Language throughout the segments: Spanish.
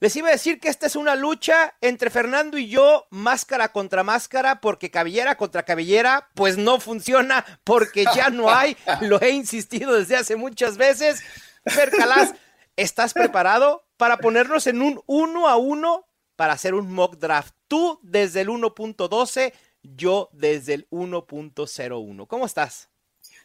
Les iba a decir que esta es una lucha entre Fernando y yo, máscara contra máscara, porque cabellera contra cabellera, pues no funciona, porque ya no hay. Lo he insistido desde hace muchas veces. Fer Calas, ¿estás preparado para ponernos en un uno a uno para hacer un mock draft? Tú desde el 1.12, yo desde el 1.01. ¿Cómo estás?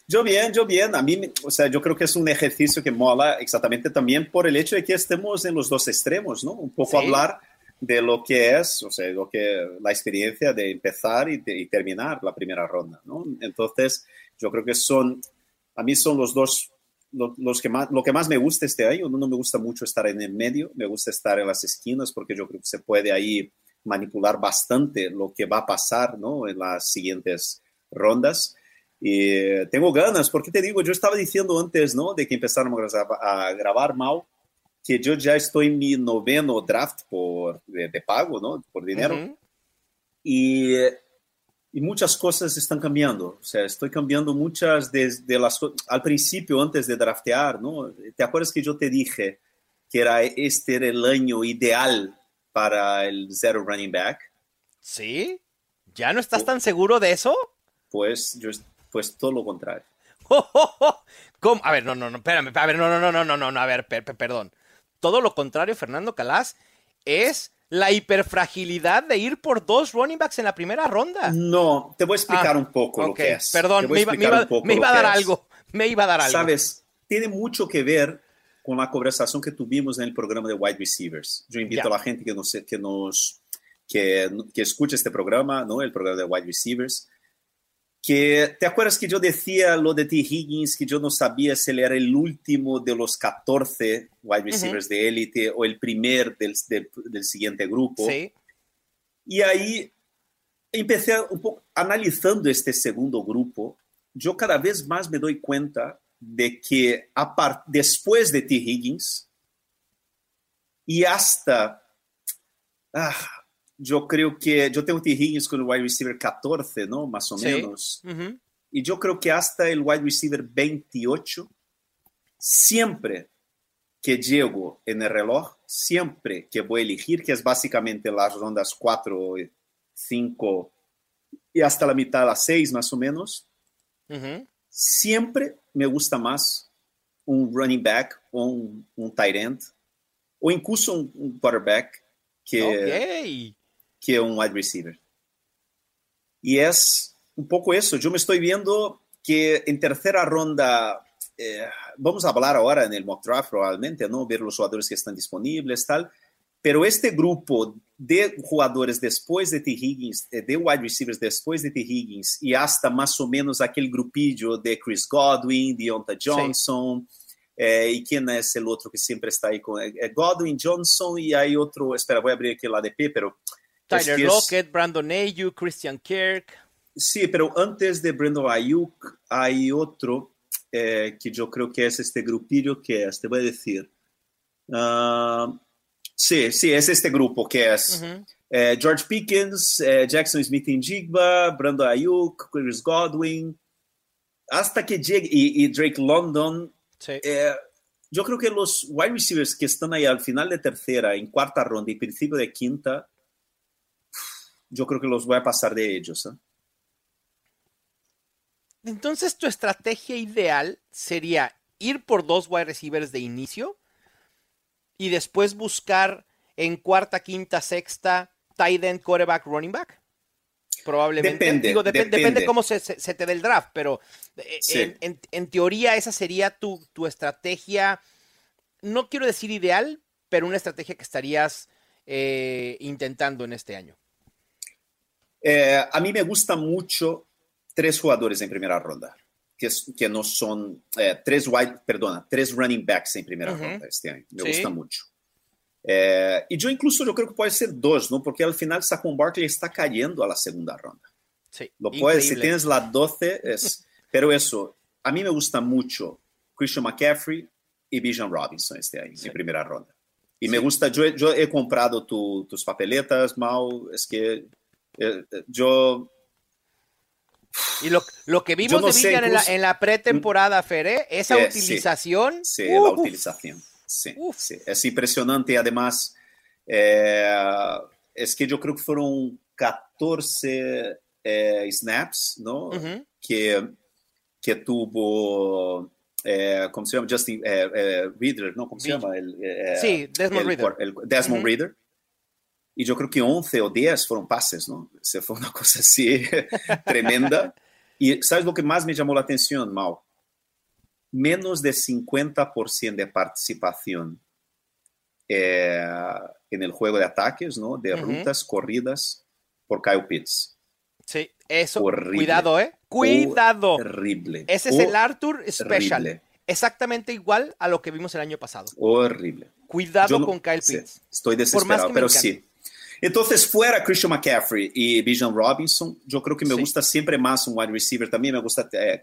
Yo bien, yo bien. A mí, o sea, yo creo que es un ejercicio que mola exactamente también por el hecho de que estemos en los dos extremos, ¿no? Un poco Sí. hablar de lo que es, o sea, lo que la experiencia de empezar y, de- y terminar la primera ronda, ¿no? Entonces, yo creo que son, a mí son los dos, lo, los que más, lo que más me gusta este año. No me gusta mucho estar en el medio, me gusta estar en las esquinas porque yo creo que se puede ahí manipular bastante lo que va a pasar, ¿no? En las siguientes rondas. Y eh, tengo ganas, porque te digo, yo estaba diciendo antes, ¿no? De que empezáramos a a grabar mal, que yo ya estoy en mi noveno draft por, de, de pago, ¿no? Por dinero. Ujú. y, y muchas cosas están cambiando. O sea, estoy cambiando muchas de, de las Al principio, antes de draftear, ¿no? ¿Te acuerdas que yo te dije que era, este era el año ideal para el zero running back? ¿Sí? ¿Ya no estás tan seguro de eso? Pues yo, pues todo lo contrario. ¿Cómo? A ver, no, no, no, espérame, a ver, no, no, no, no, no, no, no, a ver, per- per- perdón. Todo lo contrario, Fernando Calas, es la hiperfragilidad de ir por dos running backs en la primera ronda. No, te voy a explicar Ah, un poco lo ok, que es. Perdón, me iba, me iba- me lo iba a dar algo, me iba a dar algo. Sabes, tiene mucho que ver con la conversación que tuvimos en el programa de wide receivers. Yo invito Ya. a la gente que nos, que nos que, que escuche este programa, ¿no? El programa de wide receivers. Que te acuerdas que yo decía lo de T. Higgins, que yo no sabía si él era el último de los 14 wide receivers de élite o el primer del, del, del siguiente grupo. Sí, Y ahí empecé un poco analizando este segundo grupo. Yo cada vez más me doy cuenta de que a después de T. Higgins y hasta, ah, yo creo que yo tengo T. Con el wide receiver 14, ¿no? Más o Sí. menos. Y yo creo que hasta el wide receiver 28, siempre que llego en el reloj, siempre que voy a elegir, que es básicamente las rondas 4, 5 y hasta la mitad, las 6 más o menos, siempre me gusta más un running back o un, un tight end o incluso un, un quarterback que, Ok. Que un wide receiver. Y es un poco eso. Yo me estoy viendo que en tercera ronda, eh, vamos a hablar ahora en el mock draft probablemente, ¿no? Ver los jugadores que están disponibles, tal. Pero este grupo de jugadores después de T. Higgins, eh, de wide receivers después de T. Higgins, y hasta más o menos aquel grupillo de Chris Godwin, Deonta Johnson, eh, y quién es el otro que siempre está ahí con eh, Godwin, Johnson, y hay otro, espera, voy a abrir aquí el ADP, pero es Tyler que es- Lockett, Brandon Ayuk, Christian Kirk. Sí, pero antes de Brandon Ayuk hay otro eh, que yo creo que es este grupillo que es, te voy a decir. Ah, sí, sí, es este grupo que es Ujú. eh, George Pickens, eh, Jackson Smith en Jigba, Brandon Ayuk, Chris Godwin, hasta que llegue, y, y Drake London. Sí. eh, yo creo que los wide receivers que están ahí al final de tercera, en cuarta ronda y principio de quinta, yo creo que los voy a pasar de ellos. ¿eh? Entonces, tu estrategia ideal sería ir por dos wide receivers de inicio y después buscar en cuarta, quinta, sexta, tight end, quarterback, running back. Probablemente. Depende, Digo, depe- depende. depende cómo se, se- se te dé el draft, pero eh, Sí. en, en- en teoría esa sería tu, tu estrategia, no quiero decir ideal, pero una estrategia que estarías eh, intentando en este año. Eh, a mí me gusta mucho tres jugadores en primera ronda, que, es- que no son eh, tres wide, perdona, tres running backs en primera Ujú. ronda este año. Me Sí. gusta mucho. Eh, y yo incluso yo creo que puede ser dos, ¿no? Porque al final Saquon Barkley está cayendo a la segunda ronda. Sí, Lo puedes, si tienes la 12, es. Pero eso, a mí me gusta mucho Christian McCaffrey y Bijan Robinson este año, Sí. en primera ronda. Y me gusta, yo, he- comprado tu- tus papeletas, Mau, es que eh, eh, yo Y lo, lo que vimos no de sé, Villan en la, en la pretemporada, Fer, ¿eh? esa Eh, sí. utilización. Sí, la utilización. Sí. Es impresionante. Además, es que yo creo que fueron 14 eh, snaps, ¿no? Que, que tuvo, eh, ¿cómo se llama? Justin eh, eh, Reader, ¿no? ¿Cómo se llama? El, Sí, Desmond el- Reader. el- Desmond. Reader. Y yo creo que 11 o 10 fueron pases, ¿no? Se fue una cosa así tremenda. Y ¿sabes lo que más me llamó la atención, Mau? Menos de 50% de participación eh, en el juego de ataques, ¿no? De Ujú. rutas corridas por Kyle Pitts. Sí, eso. Horrible. Cuidado, ¿eh? Cuidado. Horrible. Ese es el Arthur Special. Horrible. Exactamente igual a lo que vimos el año pasado. Horrible. Cuidado no- con Kyle sí, Pitts. estoy Por más desesperado, pero sí. Entonces, fuera Christian McCaffrey y Bijan Robinson, yo creo que me Sí. gusta siempre más un wide receiver. También me gusta eh,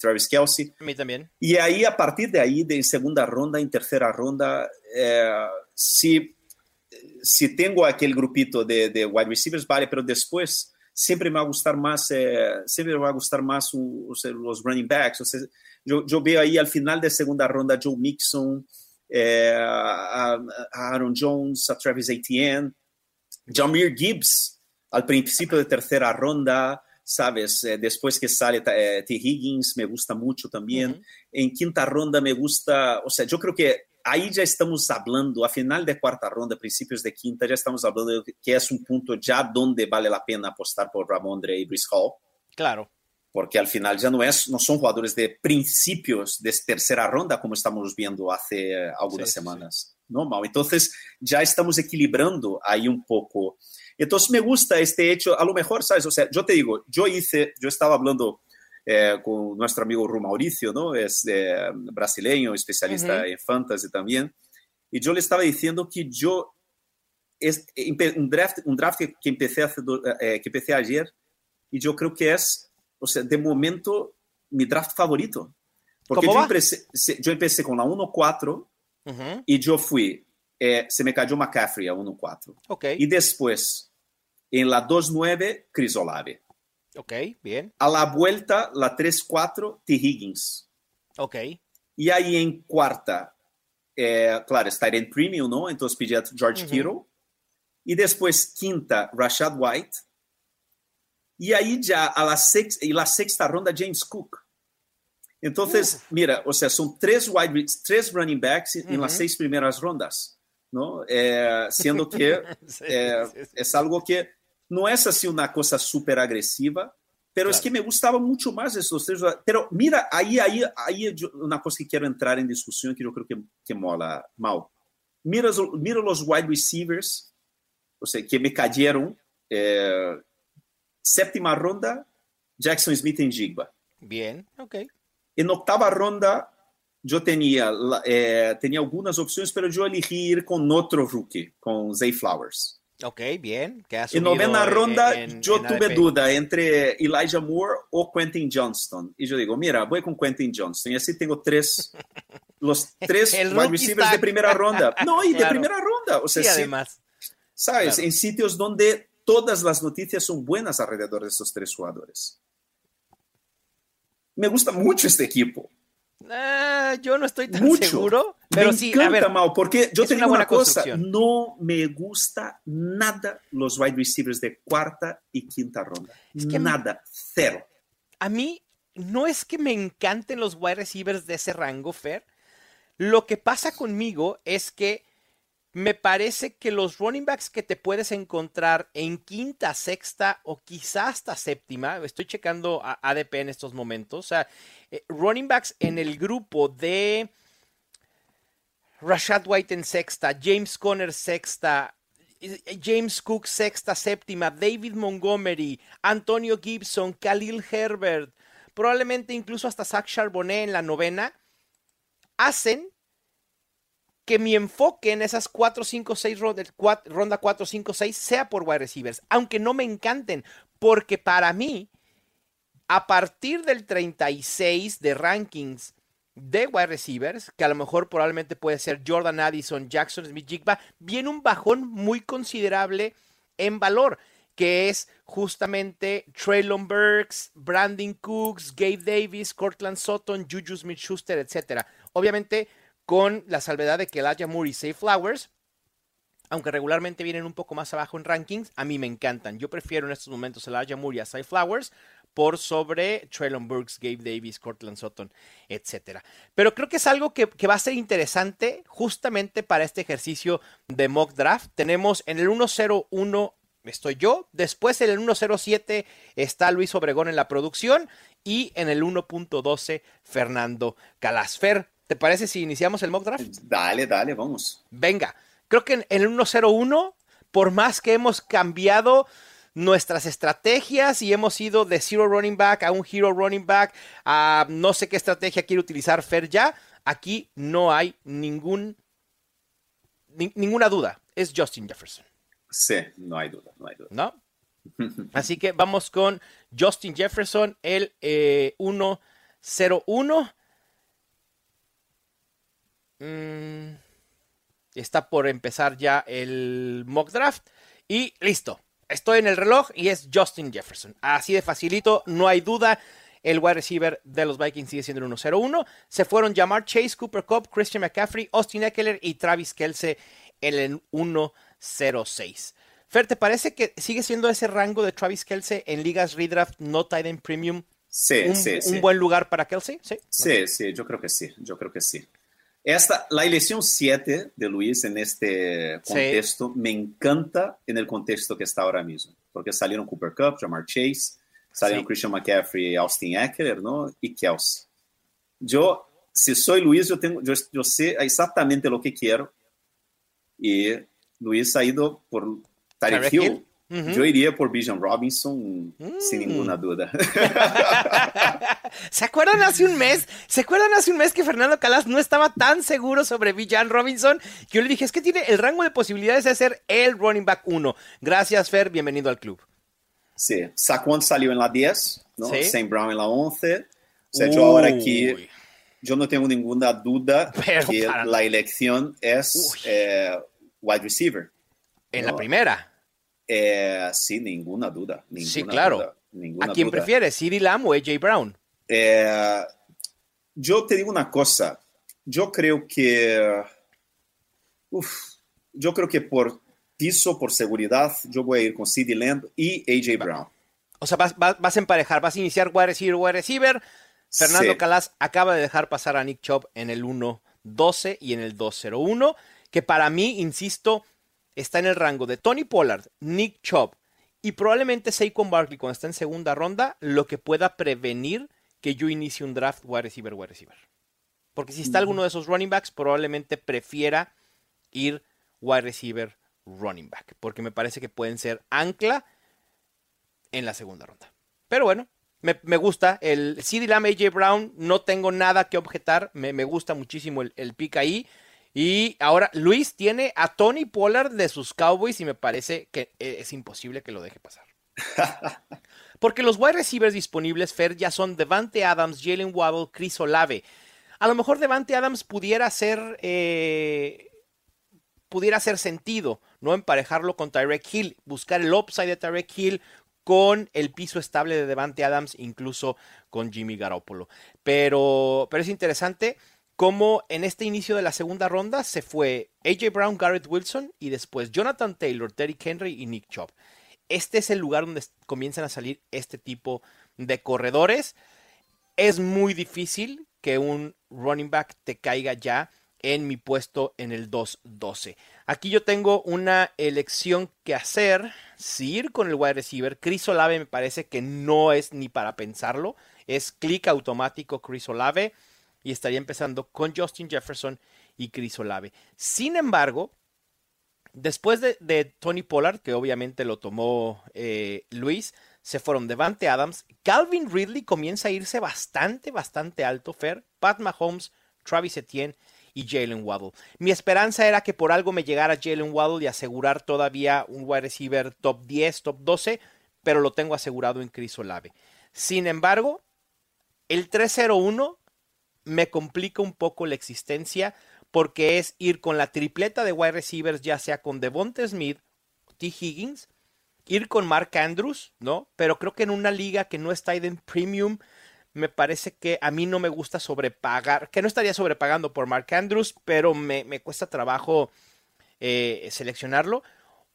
Travis Kelsey. A mí también. Y ahí, a partir de ahí, de segunda ronda, en tercera ronda, eh, si, si tengo aquel grupito de, de wide receivers, vale, pero después siempre me va a gustar más, eh, siempre me va a gustar más u- o sea, los running backs. O sea, yo, yo veo ahí al final de segunda ronda Joe Mixon, eh, a, a Aaron Jones, a Travis Etienne, Jameer Gibbs al principio de tercera ronda, sabes, Eh, después que sale eh, T. Higgins, me gusta mucho también. Ujú. En quinta ronda me gusta, o sea, yo creo que ahí ya estamos hablando, a final de cuarta ronda, principios de quinta, ya estamos hablando de que es un punto ya donde vale la pena apostar por Ramondre y Brice Hall Claro. porque al final ya no, es, no son jugadores de principios de tercera ronda como estamos viendo hace eh, algunas Sí, sí, semanas. ¿no, Mau? Entonces ya estamos equilibrando ahí un poco. Entonces me gusta este hecho, a lo mejor, ¿sabes? O sea, yo te digo, yo hice, yo estaba hablando eh, con nuestro amigo Ru Mauricio, ¿no? Es eh, brasileño, especialista Ujú. en fantasy también. Y yo le estaba diciendo que yo, es, un draft, un draft que, empecé hace eh, que empecé ayer, y yo creo que es, o sea, de momento, mi draft favorito. Porque ¿Cómo yo va? empecé, yo empecé con la 1-4 Ujú. y yo fui, eh, se me cayó McCaffrey a 1-4. Ok. Y después, en la 2-9, Chris Olave. Ok, bien. A la vuelta, la 3-4, T. Higgins. Ok. Y ahí en cuarta, eh, claro, está en premium, ¿no? Entonces pillé a George Ujú. Kittle. Y después quinta, Rashad White. Y ahí ya a la sexta, y la sexta ronda, James Cook. Entonces, mira, o sea, son tres, wide, tres running backs en las Ujú. seis primeras rondas, ¿no? Eh, siendo que sí. es algo que no es así una cosa súper agresiva, pero es Claro. que me gustaba mucho más estos tres. Pero mira, ahí, ahí, ahí yo- una cosa que quiero entrar en discusión que yo creo que, que mola, Mal. Mira, mira los wide receivers, o sea, que me cayeron. eh, séptima ronda, Jackson Smith en Jigba. Bien. Ok. En octava ronda, yo tenía, la- eh, tenía algunas opciones, pero yo elegí ir con otro rookie, con Zay Flowers. Ok, bien. En novena en- ronda, en- yo en tuve duda entre Elijah Moore o Quentin Johnston. Y yo digo, mira, voy con Quentin Johnston. Y así tengo tres, los tres wide receivers de primera ronda. No, y de Claro. primera ronda. O sea, sí, además. ¿sabes? claro. En sitios donde todas las noticias son buenas alrededor de estos tres jugadores. Me gusta mucho este equipo. Ah, yo no estoy tan Mucho. seguro. Pero me sí, encanta, a ver. Mau, porque yo te una digo una cosa, no me gusta nada los wide receivers de cuarta y quinta ronda. Es que- nada, cero. a mí no es que me encanten los wide receivers de ese rango, Fer. Lo que pasa conmigo es que me parece que los running backs que te puedes encontrar en quinta, sexta o quizá hasta séptima, estoy checando a ADP en estos momentos, o sea, eh, running backs en el grupo de Rashad White en sexta, James Conner sexta, eh, James Cook sexta, séptima, David Montgomery, Antonio Gibson, Khalil Herbert, probablemente incluso hasta Zach Charbonnet en la novena, hacen que mi enfoque en esas 4, 5, 6 ronda 4, 5, 6 sea por wide receivers, aunque no me encanten, porque para mí, a partir del 36 de rankings de wide receivers, que a lo mejor probablemente puede ser Jordan Addison, Jackson Smith Jigba, viene un bajón muy considerable en valor, que es justamente Traylon Burks, Brandon Cooks, Gabe Davis, Cortland Sutton, Juju Smith Schuster, etc. Obviamente, con la salvedad de que Elijah Moore y Safe Flowers, aunque regularmente vienen un poco más abajo en rankings, a mí me encantan. Yo prefiero en estos momentos Elijah Moore y a Safe Flowers por sobre Traylon Burks, Gabe Davis, Cortland Sutton, etc. Pero creo que es algo que, que, va a ser interesante justamente para este ejercicio de mock draft. Tenemos en el 101 estoy yo. Después en el 1.07 está Luis Obregón en la producción y en el 1.12 Fernando Calasfer. ¿Te parece si iniciamos el mock draft? Dale, dale, vamos. Venga, creo que en el 1.01, por más que hemos cambiado nuestras estrategias y hemos ido de zero running back a un hero running back a no sé qué estrategia quiere utilizar Fer ya, aquí no hay ningún, ninguna duda. Es Justin Jefferson. Sí, no hay duda, no hay duda. ¿No? Así que vamos con Justin Jefferson, el eh, 101. Mm, está por empezar ya el mock draft. Y listo. Estoy en el reloj y es Justin Jefferson. Así de facilito, no hay duda. El wide receiver de los Vikings sigue siendo el 101. Se fueron Jamar Chase, Cooper Cup, Christian McCaffrey, Austin Eckler y Travis Kelsey en el 1 06. Fer, ¿te parece que sigue siendo ese rango de Travis Kelsey en ligas redraft no tight end premium? Sí, un, sí, sí. ¿Un buen lugar para Kelsey? Sí, sí, sí, yo creo que sí, yo creo que sí. Esta, la elección 7 de Luis en este contexto sí. me encanta en el contexto que está ahora mismo, porque salieron Cooper Cup, Jamar Chase, salieron sí. Christian McCaffrey, Austin Eckler, ¿no? Y Kelsey. Yo, si soy Luis, yo, tengo, yo, yo sé exactamente lo que quiero y Luis ha ido por Tarek Hill. Uh -huh. Yo iría por Bijan Robinson mm. sin ninguna duda. ¿Se acuerdan hace un mes? ¿Se acuerdan hace un mes que Fernando Calas no estaba tan seguro sobre Bijan Robinson? Que yo le dije, es que tiene el rango de posibilidades de ser el running back 1. Gracias, Fer, bienvenido al club. Sí, Saquon salió en la 10, ¿no? ¿Sí? Saint Brown en la 11. O sea, yo ahora aquí, yo no tengo ninguna duda Pero que para... la elección es eh, wide receiver. En ¿no? la primera. Eh, sí, ninguna duda. Ninguna sí, claro. Duda, ninguna ¿A quién duda. prefieres, CeeDee Lamb o AJ Brown? Eh, yo te digo una cosa. Yo creo que. Uf, yo creo que por piso, por seguridad, yo voy a ir con CeeDee Lamb y AJ Brown. O sea, vas, vas, vas, a emparejar, vas a iniciar wide receiver, wide receiver. Fernando sí. Calas acaba de dejar pasar a Nick Chubb en el 1-12 y en el 2-0-1, que para mí, insisto, está en el rango de Tony Pollard, Nick Chubb y probablemente Saquon Barkley cuando está en segunda ronda, lo que pueda prevenir que yo inicie un draft wide receiver, wide receiver. Porque si está alguno de esos running backs, probablemente prefiera ir wide receiver, running back, porque me parece que pueden ser ancla en la segunda ronda. Pero bueno, me, me gusta el CD Lamb, AJ Brown, no tengo nada que objetar, me, me gusta muchísimo el, el pick ahí. Y ahora Luis tiene a Tony Pollard de sus Cowboys y me parece que es imposible que lo deje pasar. Porque los wide receivers disponibles, Fer, ya son Devante Adams, Jalen Waddle, Chris Olave. A lo mejor Devante Adams pudiera ser, eh, pudiera hacer sentido, ¿no? Emparejarlo con Tyreek Hill, buscar el upside de Tyreek Hill con el piso estable de Devante Adams, incluso con Jimmy Garoppolo. Pero, pero es interesante cómo en este inicio de la segunda ronda se fue AJ Brown, Garrett Wilson y después Jonathan Taylor, Terry Henry y Nick Chubb. Este es el lugar donde comienzan a salir este tipo de corredores. Es muy difícil que un running back te caiga ya en mi puesto en el 2-12. Aquí yo tengo una elección que hacer. Si ir con el wide receiver, Chris Olave me parece que no es ni para pensarlo. Es clic automático Chris Olave y estaría empezando con Justin Jefferson y Chris Olave. Sin embargo, después de, Tony Pollard, que obviamente lo tomó eh, Luis, se fueron Devante Adams. Calvin Ridley comienza a irse bastante, bastante alto. Fer, Pat Mahomes, Travis Etienne y Jalen Waddle. Mi esperanza era que por algo me llegara Jalen Waddle y asegurar todavía un wide receiver top 10, top 12. pero lo tengo asegurado en Chris Olave. Sin embargo, el 301 me complica un poco la existencia porque es ir con la tripleta de wide receivers, ya sea con Devonta Smith, T. Higgins, ir con Mark Andrews, ¿no? Pero creo que en una liga que no está en premium, me parece que a mí no me gusta sobrepagar, que no estaría sobrepagando por Mark Andrews, pero me, cuesta trabajo eh, seleccionarlo.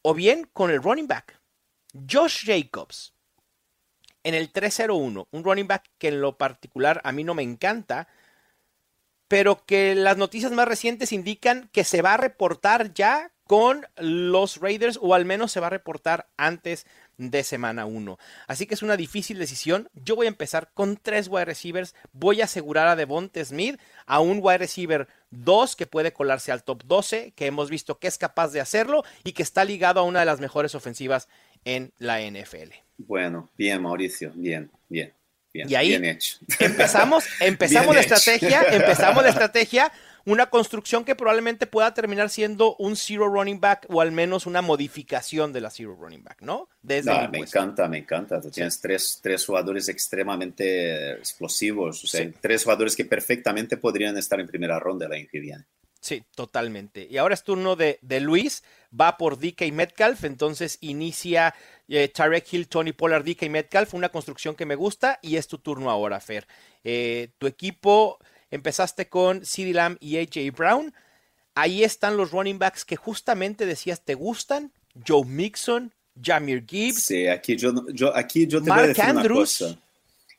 O bien con el running back, Josh Jacobs, en el 301, un running back que en lo particular a mí no me encanta, pero que las noticias más recientes indican que se va a reportar ya con los Raiders o al menos se va a reportar antes de semana 1. Así que es una difícil decisión. Yo voy a empezar con tres wide receivers. Voy a asegurar a Devonte Smith, a un wide receiver 2 que puede colarse al top 12, que hemos visto que es capaz de hacerlo y que está ligado a una de las mejores ofensivas en la NFL. Bueno, bien Mauricio, bien, bien y ahí empezamos, empezamos la estrategia, empezamos la estrategia, una construcción que probablemente pueda terminar siendo un zero running back o al menos una modificación de la zero running back, ¿no? Desde me encanta, me encanta. Tú tienes tres, tres, jugadores extremadamente explosivos, o sea, tres jugadores que perfectamente podrían estar en primera ronda el año que viene. Sí, totalmente. Y ahora es turno de, de Luis, va por DK Metcalf, entonces inicia eh, Tarek Hill, Tony Pollard, DK Metcalf, una construcción que me gusta y es tu turno ahora, Fer. Eh, tu equipo, empezaste con CeeDee Lamb y AJ Brown. Ahí están los running backs que justamente decías te gustan. Joe Mixon, Jamir Gibbs. Sí, aquí yo, yo, aquí yo te voy a decir Andrews. una cosa.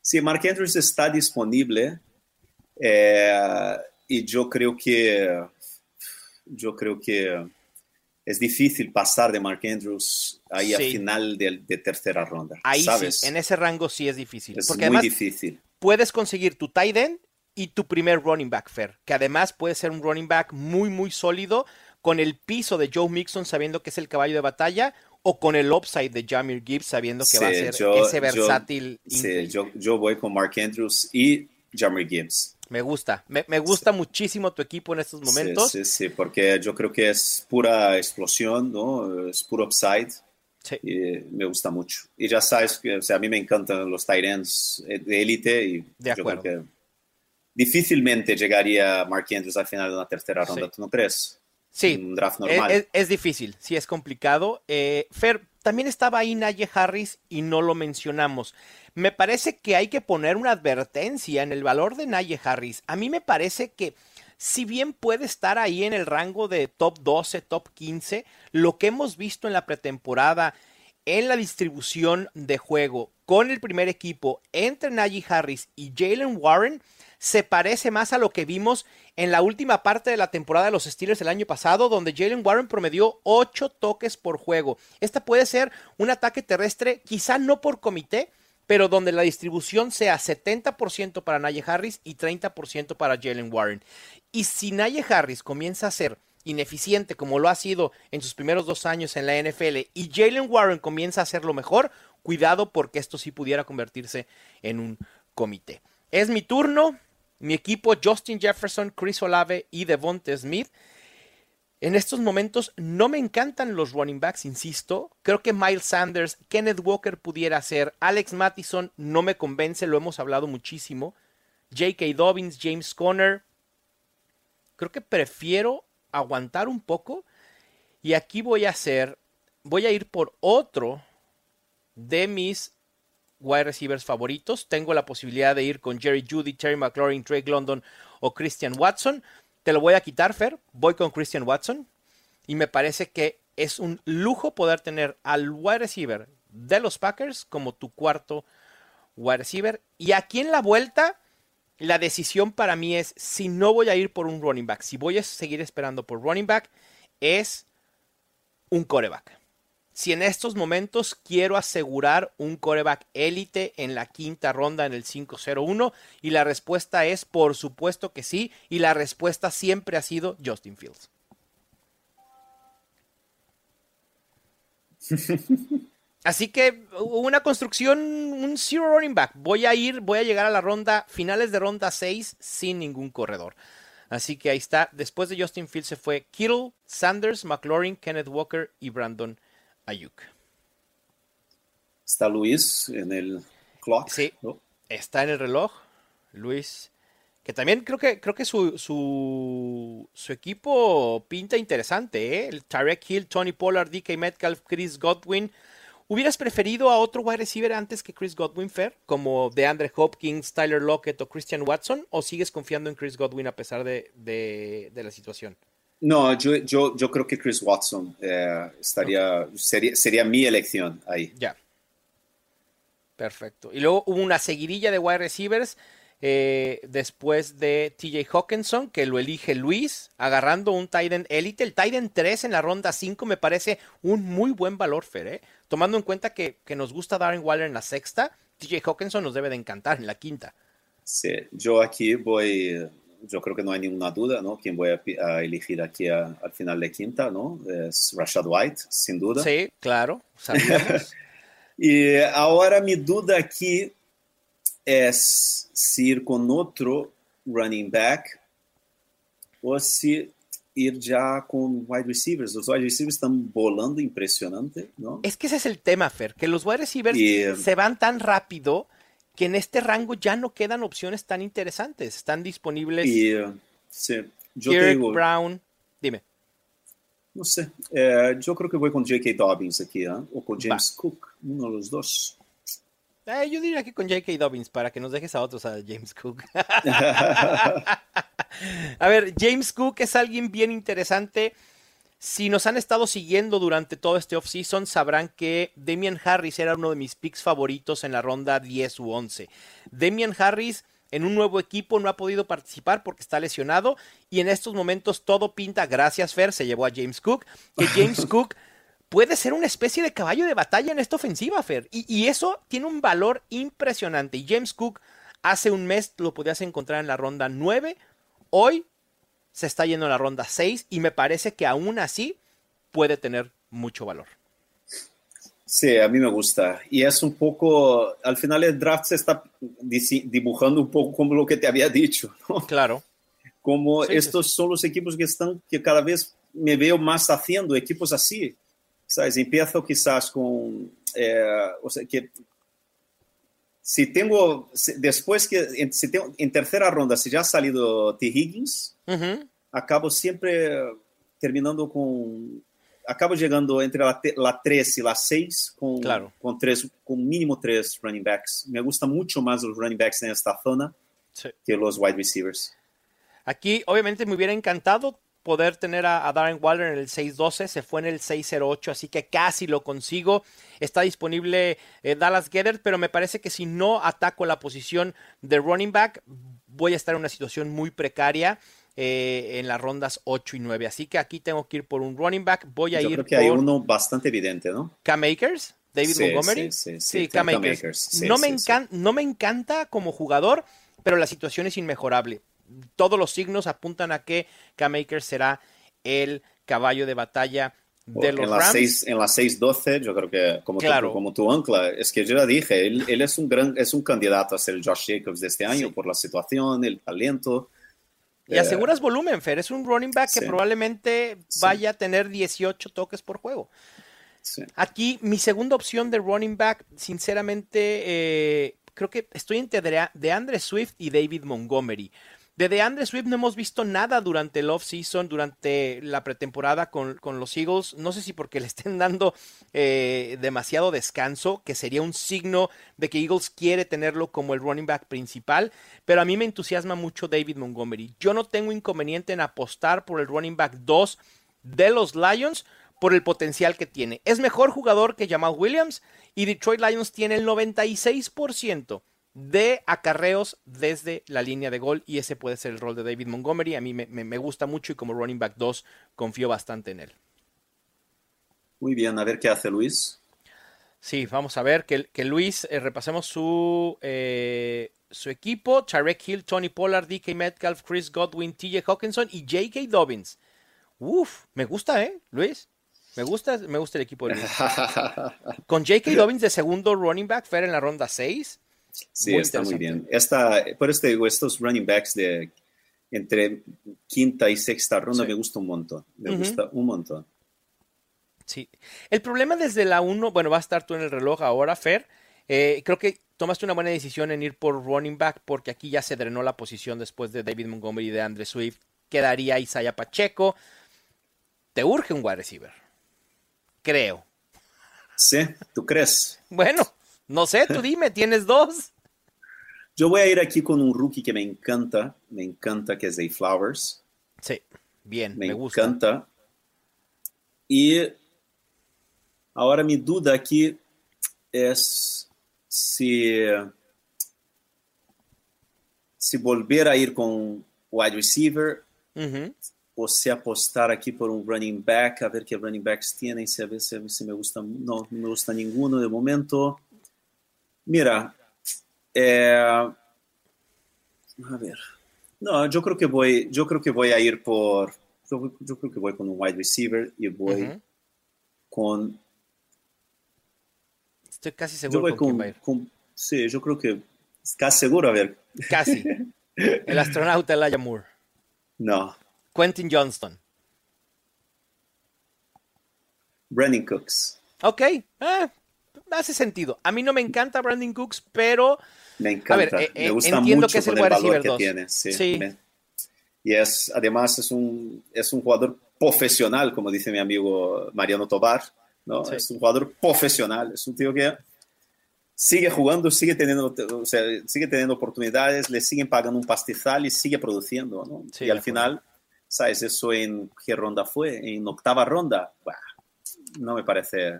Sí, Mark Andrews está disponible eh, y yo creo que yo creo que es difícil pasar de Mark Andrews ahí a final de, tercera ronda. Ahí ¿sabes? en ese rango sí es difícil. Es muy difícil. Puedes conseguir tu tight end y tu primer running back, Fair, que además puede ser un running back muy, muy sólido con el piso de Joe Mixon sabiendo que es el caballo de batalla o con el upside de Jamir Gibbs sabiendo que va a ser ese versátil. sí, yo, yo voy con Mark Andrews y Jamir Gibbs. Me gusta, me, gusta muchísimo tu equipo en estos momentos. Sí, sí, porque yo creo que es pura explosión, ¿no? Es puro upside. Sí. Y me gusta mucho. Y ya sabes que o sea, a mí me encantan los tight ends de élite y de acuerdo. yo creo que difícilmente llegaría Mark Andrews al final de una tercera ronda, ¿tú no crees? Sí, un draft normal. Es, difícil, sí es complicado. Eh, Fer, también estaba ahí Naye Harris y no lo mencionamos. Me parece que hay que poner una advertencia en el valor de Naye Harris. A mí me parece que si bien puede estar ahí en el rango de top 12, top 15, lo que hemos visto en la pretemporada, en la distribución de juego con el primer equipo entre Najee Harris y Jalen Warren, se parece más a lo que vimos en la última parte de la temporada de los Steelers el año pasado, donde Jalen Warren promedió 8 toques por juego. Esta puede ser un ataque terrestre, quizá no por comité, pero donde la distribución sea 70% para Najee Harris y 30% para Jalen Warren. Y si Najee Harris comienza a ser ineficiente como lo ha sido en sus primeros dos años en la NFL y Jalen Warren comienza a hacerlo mejor, cuidado porque esto sí pudiera convertirse en un comité. Es mi turno, mi equipo, Justin Jefferson, Chris Olave y Devonte Smith. En estos momentos no me encantan los running backs, insisto. Creo que Miles Sanders, Kenneth Walker pudiera ser. Alex Mattison no me convence, lo hemos hablado muchísimo. J.K. Dobbins, James Conner. Creo que prefiero aguantar un poco. Y aquí voy a hacer, voy a ir por otro de mis wide receivers favoritos. Tengo la posibilidad de ir con Jerry Judy, Terry McLaurin, Drake London o Christian Watson. Te lo voy a quitar, Fer. Voy con Christian Watson. Y me parece que es un lujo poder tener al wide receiver de los Packers como tu cuarto wide receiver. Y aquí en la vuelta, la decisión para mí es si no voy a ir por un running back, si voy a seguir esperando por running back, es un coreback si en estos momentos quiero asegurar un coreback élite en la quinta ronda en el 5-0-1 y la respuesta es por supuesto que sí y la respuesta siempre ha sido Justin Fields. Así que una construcción, un zero running back. Voy a ir, voy a llegar a la ronda, finales de ronda 6 sin ningún corredor. Así que ahí está. Después de Justin Fields se fue Kittle, Sanders, McLaurin, Kenneth Walker y Brandon Ayuk. Está Luis en el clock. Sí, está en el reloj. Luis, que también creo que creo que su, su, su equipo pinta interesante, ¿eh? El Tarek Hill, Tony Pollard, DK Metcalf, Chris Godwin. ¿Hubieras preferido a otro wide receiver antes que Chris Godwin, Fair? Como de Andre Hopkins, Tyler Lockett o Christian Watson? ¿O sigues confiando en Chris Godwin a pesar de, de, de la situación? No, yo, yo, yo, creo que Chris Watson eh, estaría, sería, sería mi elección ahí. Ya. Perfecto. Y luego hubo una seguidilla de wide receivers eh, después de TJ Hawkinson, que lo elige Luis, agarrando un Titan Elite. El Titan 3 en la ronda 5 me parece un muy buen valor, Fer, ¿eh? Tomando en cuenta que, que, nos gusta Darren Waller en la sexta, TJ Hawkinson nos debe de encantar en la quinta. Sí, yo aquí voy, yo creo que no hay ninguna duda, ¿no? Quien voy a, a elegir aquí a, al final de quinta, ¿no? Es Rashad White, sin duda. Sí, claro, y ahora mi duda aquí es si ir con otro running back o si ir ya con wide receivers. Los wide receivers están volando impresionante, ¿no? Es que ese es el tema, Fer, que los wide receivers y, se van tan rápido que en este rango ya no quedan opciones tan interesantes. Están disponibles. Y, sí, yo digo, Brown, dime. No sé, eh, yo creo que voy con J.K. Dobbins aquí, ¿eh? o con James Va. Cook, uno de los dos. Eh, yo diría que con J.K. Dobbins, para que nos dejes a otros a James Cook. a ver, James Cook es alguien bien interesante. Si nos han estado siguiendo durante todo este offseason, sabrán que Damian Harris era uno de mis picks favoritos en la ronda 10 u 11. Damian Harris en un nuevo equipo no ha podido participar porque está lesionado y en estos momentos todo pinta, gracias Fer, se llevó a James Cook, que James Cook puede ser una especie de caballo de batalla en esta ofensiva, Fer. Y, y, eso tiene un valor impresionante. Y James Cook hace un mes lo podías encontrar en la ronda 9. Hoy se está yendo a la ronda 6 y me parece que aún así puede tener mucho valor. Sí, a mí me gusta. Y es un poco, al final el draft se está dibujando un poco como lo que te había dicho, ¿no? Claro. Como sí, estos sí. son los equipos que están, que cada vez me veo más haciendo, equipos así. ¿Sabes? Empiezo quizás con, eh, o sea, que si tengo, después que, si tengo, en tercera ronda, si ya ha salido T. Higgins, acabo siempre terminando con, acabo llegando entre la, la 3 y la 6 con, claro. con, tres, con mínimo tres running backs. Me gusta mucho más los running backs en esta zona sí. que los wide receivers. Aquí, obviamente, me hubiera encantado poder tener a, a Darren Waller en el 6-12, se fue en el 6-08, así que casi lo consigo. Está disponible eh, Dallas Gedder, pero me parece que si no ataco la posición de running back, voy a estar en una situación muy precaria. Eh, en las rondas 8 y 9. Así que aquí tengo que ir por un running back. Voy a Yo ir creo que por hay uno bastante evidente, ¿no? Cam Akers, David Sí, Montgomery. sí, sí, Sí, sí, Cam Cam Akers. No, me sí. encan- no me encanta como jugador, pero la situación es inmejorable. Todos los signos apuntan a que Cam Akers será el caballo de batalla de Porque los en las Rams. 6 en las 6-12, yo creo que como, Claro. tu, como tu ancla, es que yo ya dije, él, él es, un gran, es un candidato a ser el Josh Jacobs de este año Sí. por la situación, el talento. Y aseguras volumen, Fer. Es un running back que sí. probablemente Sí. vaya a tener 18 toques por juego. Aquí, mi segunda opción de running back, sinceramente, eh, creo que estoy entre de DeAndre Swift y David Montgomery. De DeAndre Swift no hemos visto nada durante el off-season, durante la pretemporada con, con, los Eagles. No sé si porque le estén dando eh, demasiado descanso, que sería un signo de que Eagles quiere tenerlo como el running back principal. Pero a mí me entusiasma mucho David Montgomery. Yo no tengo inconveniente en apostar por el running back 2 de los Lions por el potencial que tiene. Es mejor jugador que Jamal Williams y Detroit Lions tiene el 96% de acarreos desde la línea de gol y ese puede ser el rol de David Montgomery. A mí me, me, me gusta mucho y como running back 2 confío bastante en él. Muy bien, a ver qué hace Luis. Sí, vamos a ver que, que Luis, eh, repasemos su, eh, su equipo. Tarek Hill, Tony Pollard, DK Metcalf, Chris Godwin, TJ Hawkinson y J.K. Dobbins. Uf, me gusta, ¿eh, Luis? Me gusta, me gusta el equipo de Luis. Con J.K. Dobbins de segundo running back, Fer en la ronda 6. Sí, Muy está muy bien. Esta, por eso te digo, estos running backs de entre quinta y sexta ronda Sí. me gusta un montón. Me gusta un montón. Sí. El problema desde la 1, bueno, va a estar tú en el reloj ahora, Fer. Eh, creo que tomaste una buena decisión en ir por running back porque aquí ya se drenó la posición después de David Montgomery y de Andre Swift. Quedaría Isaiah Pacheco. Te urge un wide receiver. Creo. Sí, ¿tú crees? Bueno, no sé, tú dime, tienes dos. Yo voy a ir aquí con un rookie que me encanta, me encanta, que es Zay Flowers. Sí, bien, me, me gusta. encanta. Y ahora mi duda aquí es si, si volver a ir con wide receiver o si apostar aquí por un running back, a ver qué running backs tienen, si a ver si, si me gusta, no, no me gusta ninguno de momento. Mira, eh, a ver, no, yo creo que voy, yo creo que voy a ir por, yo, yo creo que voy con un wide receiver y voy con, Estoy casi yo seguro voy con con, a ir. con- sí, yo creo que casi seguro, a ver, Casi. El astronauta Elijah Moore. no, Quentin Johnston. Brandon Cooks, Ok, ah, hace sentido. A mí no me encanta Brandon Cooks, pero me encanta, eh, eh, me gusta entiendo mucho que es el el valor que tiene, sí, Sí. me- y es, además es un, es un jugador profesional, como dice mi amigo Mariano Tobar, ¿no? Sí. Es un jugador profesional, es un tío que sigue jugando, sigue teniendo, o sea, sigue teniendo oportunidades, le siguen pagando un pastizal y sigue produciendo, ¿no? Sí, y al final, ¿sabes? Eso en qué ronda fue, en octava ronda, Bah, no me parece.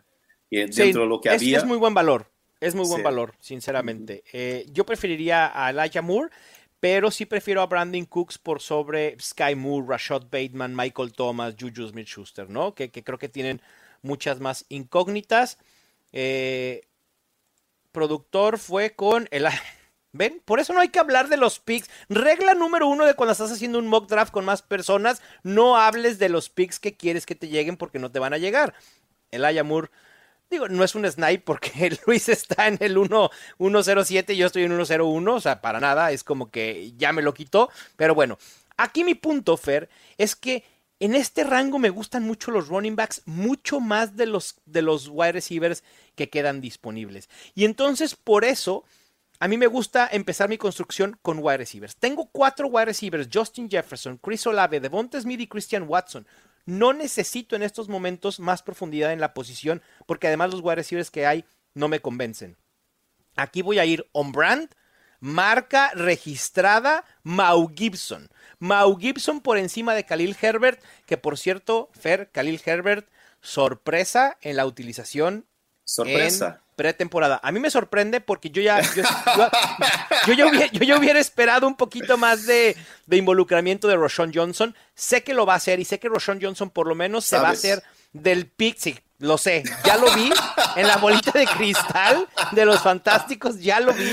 Sí, dentro de lo que es, había, es muy buen valor. Es muy buen Sí. valor, sinceramente. Eh, yo preferiría a Elijah Moore, pero sí prefiero a Brandon Cooks por sobre Sky Moore, Rashad Bateman, Michael Thomas, Juju Smith Schuster, ¿no? Que, que creo que tienen muchas más incógnitas. Eh, productor fue con el. ¿Ven? Por eso no hay que hablar de los picks. Regla número uno de cuando estás haciendo un mock draft con más personas, no hables de los picks que quieres que te lleguen porque no te van a llegar. El Moore, digo, no es un snipe porque Luis está en el 1 107 y yo estoy en 101, o sea, para nada, es como que ya me lo quitó. Pero bueno, aquí mi punto, Fer, es que en este rango me gustan mucho los running backs, mucho más de los, de los wide receivers que quedan disponibles. Y entonces, por eso, a mí me gusta empezar mi construcción con wide receivers. Tengo cuatro wide receivers, Justin Jefferson, Chris Olave, Devonta Smith y Christian Watson. No necesito en estos momentos más profundidad en la posición, porque además los wide que hay no me convencen. Aquí voy a ir on brand, marca registrada, Mau Gibson. Mau Gibson por encima de Khalil Herbert, que por cierto, Fer, Khalil Herbert, sorpresa en la utilización sorpresa. Pretemporada. A mí me sorprende porque yo ya, yo, yo- yo hubiera, yo hubiera esperado un poquito más de, de involucramiento de Roshan Johnson. Sé que lo va a hacer y sé que Roshan Johnson por lo menos se va a hacer del. Sí, lo sé. Ya lo vi en la bolita de cristal de los fantásticos. Ya lo vi.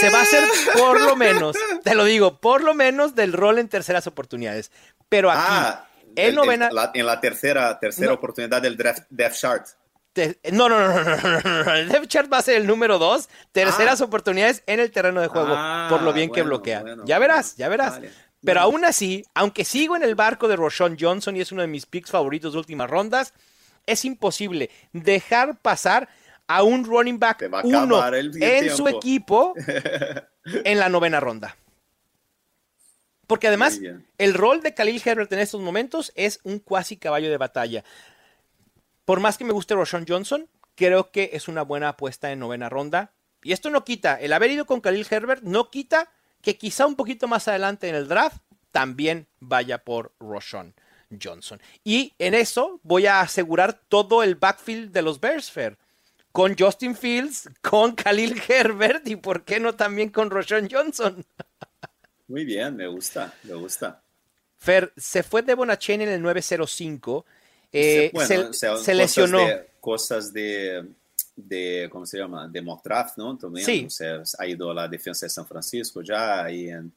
Se va a hacer por lo menos, te lo digo, por lo menos del rol en terceras oportunidades. Pero aquí, Ah, en el- novena. el- la- en la tercera, tercera No. oportunidad del draft, chart. No, no, no, no, no, no, no. El depth chart va a ser el número dos. Terceras oportunidades en el terreno de juego. Ah, por lo bien que bueno, bloquea. bueno, ya verás, ya verás. vale. Pero aún así, aunque sigo en el barco de Roshan Johnson y es uno de mis picks favoritos de últimas rondas, es imposible dejar pasar a un running back uno en su tiempo. equipo en la novena ronda. Porque además, el rol de Khalil Herbert en estos momentos es un cuasi caballo de batalla. Por más que me guste Roshan Johnson, creo que es una buena apuesta en novena ronda. Y esto no quita, el haber ido con Khalil Herbert no quita que quizá un poquito más adelante en el draft también vaya por Roshan Johnson. Y en eso voy a asegurar todo el backfield de los Bears, Fair. Con Justin Fields, con Khalil Herbert y por qué no también con Roshan Johnson. Muy bien, me gusta, me gusta. Fer, se fue Devon Achane en el 905. Eh, Bueno, se, o sea, se cosas lesionó. de- cosas de, de, ¿cómo se llama? De mock draft, ¿no? También, Sí. o sea, ha ido a la defensa de San Francisco ya y en,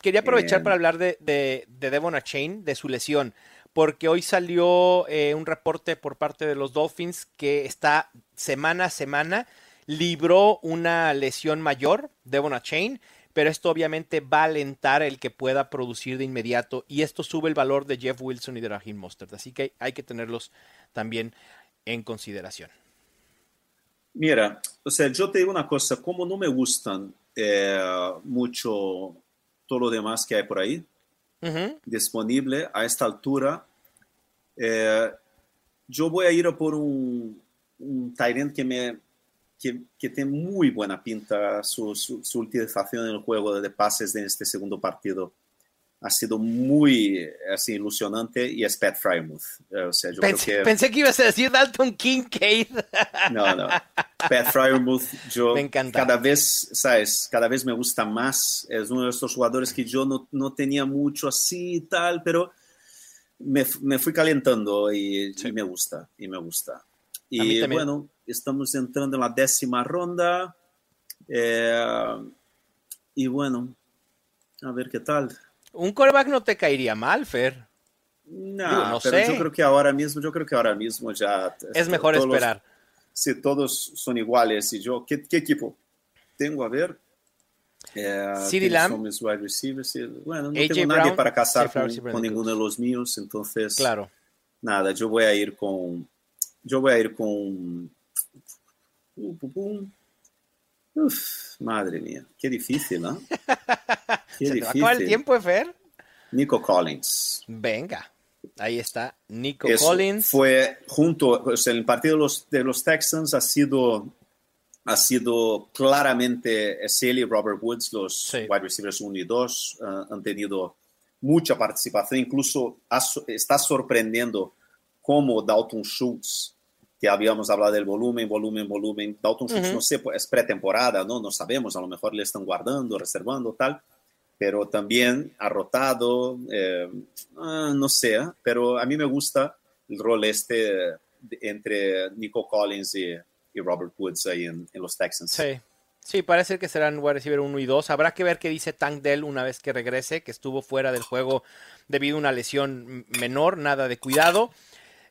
Quería aprovechar Eh, para hablar de, de, de Devon Achane, de su lesión, porque hoy salió eh, un reporte por parte de los Dolphins que está semana a semana, libró una lesión mayor, Devon Achane, pero esto obviamente va a alentar el que pueda producir de inmediato y esto sube el valor de Jeff Wilson y de Raheem Mostert, así que hay que tenerlos también en consideración. Mira, o sea, yo te digo una cosa, como no me gustan eh, mucho todo lo demás que hay por ahí disponible a esta altura, eh, yo voy a ir a por un, un Tyrant que me que, tiene muy buena pinta su, su, utilización en el juego de pases en este segundo partido. Ha sido muy así, ilusionante y es Pat Frymouth. O sea, yo pensé, creo que... pensé, que... ibas a decir Dalton Kincaid. No, no. Pat Frymouth, yo me encanta. cada vez, ¿sabes? Cada vez me gusta más. Es uno de estos jugadores que yo no, no tenía mucho así y tal, pero me, me fui calentando y, y, me gusta, y me gusta. Y bueno, estamos entrando en la décima ronda. Eh, y bueno, a ver qué tal. Un coreback no te caería mal, Fer. No, no pero sé. yo creo que ahora mismo, yo creo que ahora mismo ya es mejor esperar. si todos son iguales y yo, ¿qué, equipo tengo? A ver. Eh, CD Lamb. wide receivers. Bueno, no tengo nadie para casar con, ninguno de los míos, entonces. Claro. Nada, yo voy a ir con. Yo voy a ir con Uf, madre mía, qué difícil, ¿no? Qué ¿Se difícil. Te el tiempo, Fer? Nico Collins. Venga, ahí está, Nico Collins. Fue junto, o sea, el partido de los, de los Texans ha sido, ha sido claramente él y Robert Woods, los wide receivers 1 y 2, uh, han tenido mucha participación, incluso está sorprendiendo cómo Dalton Schultz que habíamos hablado del volumen, volumen, volumen. Dalton Schultz, no sé, es pretemporada, ¿no? No sabemos, a lo mejor le están guardando, reservando, tal. Pero también ha rotado, eh, ah, no sé, ¿eh? pero a mí me gusta el rol este entre Nico Collins y, Robert Woods ahí en, los Texans. Sí. Sí, parece que serán wide receiver 1 y 2. Habrá que ver qué dice Tank Dell una vez que regrese, que estuvo fuera del juego debido a una lesión menor, nada de cuidado.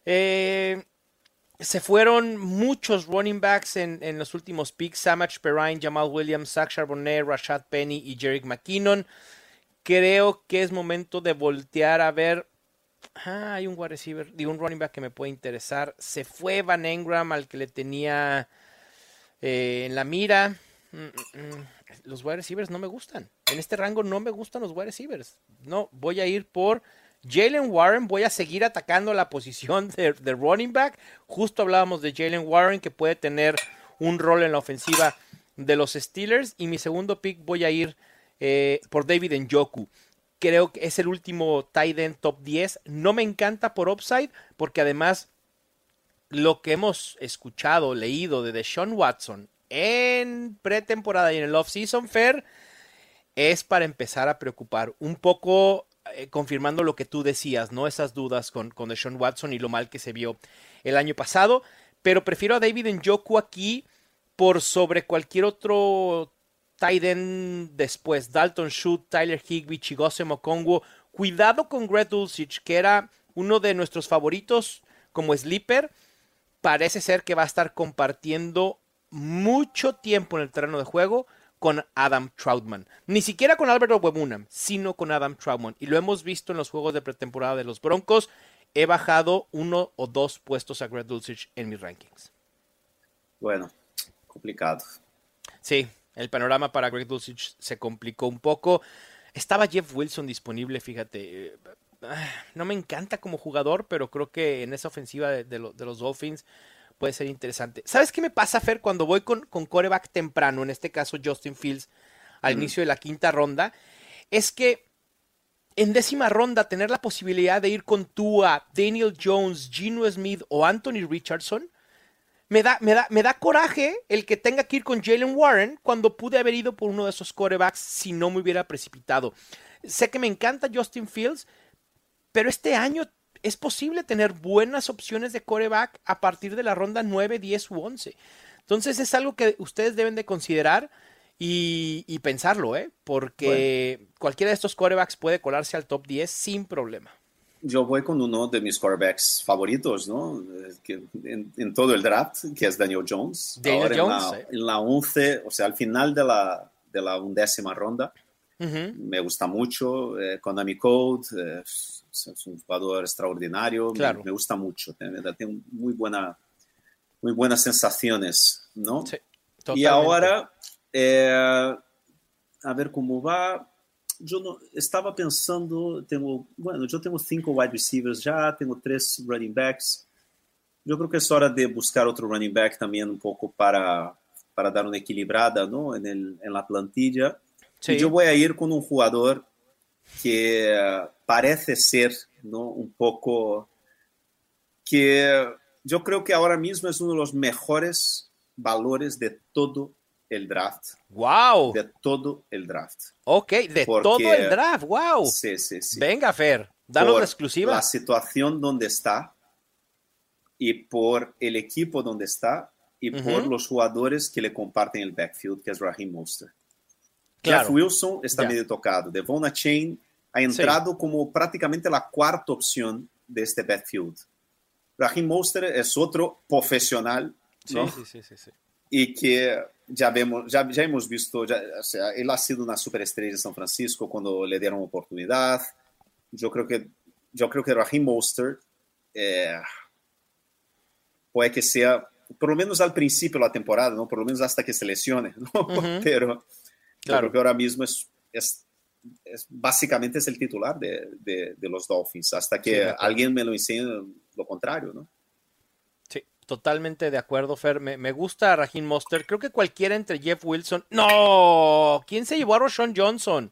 Eh, se fueron muchos running backs en, los últimos picks. Samach Perrine, Jamal Williams, Zach Charbonnet, Rashad Penny y Jerick McKinnon. Creo que es momento de voltear a ver. Ah, hay un wide receiver, digo, un running back que me puede interesar. Se fue Van Engram al que le tenía eh, en la mira. Mm, mm, mm. Los wide receivers no me gustan. En este rango no me gustan los wide receivers. No, voy a ir por Jalen Warren, voy a seguir atacando la posición de, running back. Justo hablábamos de Jalen Warren que puede tener un rol en la ofensiva de los Steelers. Y mi segundo pick voy a ir eh, por David Njoku. Creo que es el último tight end top 10. No me encanta por upside porque además lo que hemos escuchado, leído de Deshaun Watson en pretemporada y en el off-season fair es para empezar a preocupar un poco eh, confirmando lo que tú decías, ¿no? Esas dudas con, con Deshaun Watson y lo mal que se vio el año pasado. Pero prefiero a David Njoku aquí por sobre cualquier otro tight end después. Dalton Schultz, Tyler Higbee, Chigose Mokongo. Cuidado con Greg Dulcich, que era uno de nuestros favoritos como sleeper. Parece ser que va a estar compartiendo mucho tiempo en el terreno de juego con Adam Troutman. Ni siquiera con Alberto Webunam, sino con Adam Troutman. Y lo hemos visto en los juegos de pretemporada de los Broncos. He bajado uno o dos puestos a Greg Dulcich en mis rankings. Bueno, complicado. Sí, el panorama para Greg Dulcich se complicó un poco. Estaba Jeff Wilson disponible, fíjate. Ah, no me encanta como jugador, pero creo que en esa ofensiva de los Dolphins puede ser interesante. ¿Sabes qué me pasa, Fer, cuando voy con, con coreback temprano, en este caso Justin Fields, al inicio de la quinta ronda? Es que en décima ronda tener la posibilidad de ir con Tua, Daniel Jones, Gino Smith o Anthony Richardson, me da, me da, me da coraje el que tenga que ir con Jalen Warren cuando pude haber ido por uno de esos corebacks si no me hubiera precipitado. Sé que me encanta Justin Fields, pero este año es posible tener buenas opciones de coreback a partir de la ronda 9, 10 u 11. Entonces es algo que ustedes deben de considerar y, pensarlo, ¿eh? porque cualquiera de estos corebacks puede colarse al top 10 sin problema. Yo voy con uno de mis quarterbacks favoritos, ¿no? en, todo el draft, que es Daniel Jones. Daniel Jones. En la, 11, o sea, al final de la, de la undécima ronda. Me gusta mucho. Eh, Konami Code eh, es un jugador extraordinario. Me, gusta mucho. Tiene muy, buena, muy buenas sensaciones, ¿no? Sí, y ahora, eh, a ver cómo va. Yo no, estaba pensando, tengo, bueno, yo tengo cinco wide receivers ya, tengo tres running backs. Yo creo que es hora de buscar otro running back también un poco para, para dar una equilibrada ¿no? en, el, en la plantilla. Sí. Y yo voy a ir con un jugador que parece ser ¿no? un poco que yo creo que ahora mismo es uno de los mejores valores de todo el draft. ¡Wow! De todo el draft. Ok, de todo el draft, wow. Sí, sí, sí. Venga, Fer, danos la exclusiva. La situación donde está y por el equipo donde está y por los jugadores que le comparten el backfield, que es Raheem Mostert. Jeff Wilson está medio tocado. Devon Chain ha entrado como prácticamente la cuarta opción de este backfield. Raheem Mostert es otro profesional, ¿no? Sí, sí, sí, Y que ya vemos, ya, ya hemos visto, ya, o sea, él ha sido una superestrella en San Francisco cuando le dieron oportunidad. Yo creo que, yo creo que Raheem Mostert eh, puede que sea por lo menos al principio de la temporada, ¿no? Por lo menos hasta que se lesione, ¿no? Pero claro que ahora mismo es, es, básicamente es el titular de, de, los Dolphins, hasta que alguien me lo enseñe lo contrario, ¿no? Sí, totalmente de acuerdo, Fer. Me, me gusta Raheem Monster. Creo que cualquiera entre Jeff Wilson. ¡No! ¿Quién se llevó a Roshan Johnson?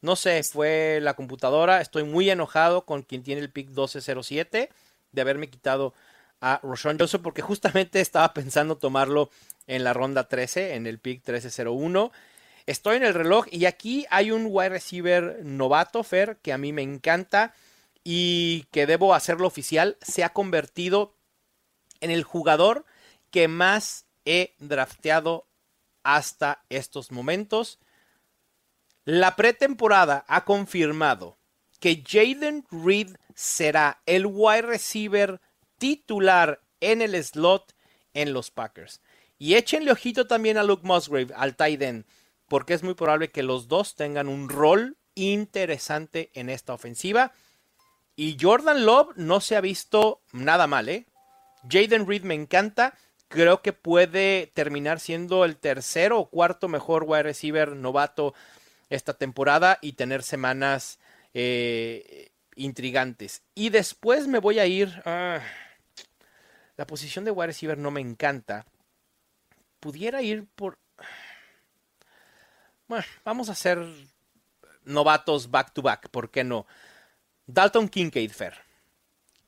No sé, fue la computadora. Estoy muy enojado con quien tiene el pick 1207 de haberme quitado a Roshan Johnson porque justamente estaba pensando tomarlo en la ronda 13, en el pick 1301. Estoy en el reloj y aquí hay un wide receiver novato, Fer, que a mí me encanta y que debo hacerlo oficial. Se ha convertido en el jugador que más he drafteado hasta estos momentos. La pretemporada ha confirmado que Jaden Reed será el wide receiver titular en el slot en los Packers. Y échenle ojito también a Luke Musgrave, al tight end, porque es muy probable que los dos tengan un rol interesante en esta ofensiva. Y Jordan Love no se ha visto nada mal, ¿eh? Jaden Reed me encanta. Creo que puede terminar siendo el tercero o cuarto mejor wide receiver novato esta temporada y tener semanas eh, intrigantes. Y después me voy a ir. Ah, la posición de wide receiver no me encanta. Pudiera ir por. Bueno, vamos a hacer novatos back to back, ¿por qué no? Dalton Kincaid Fair.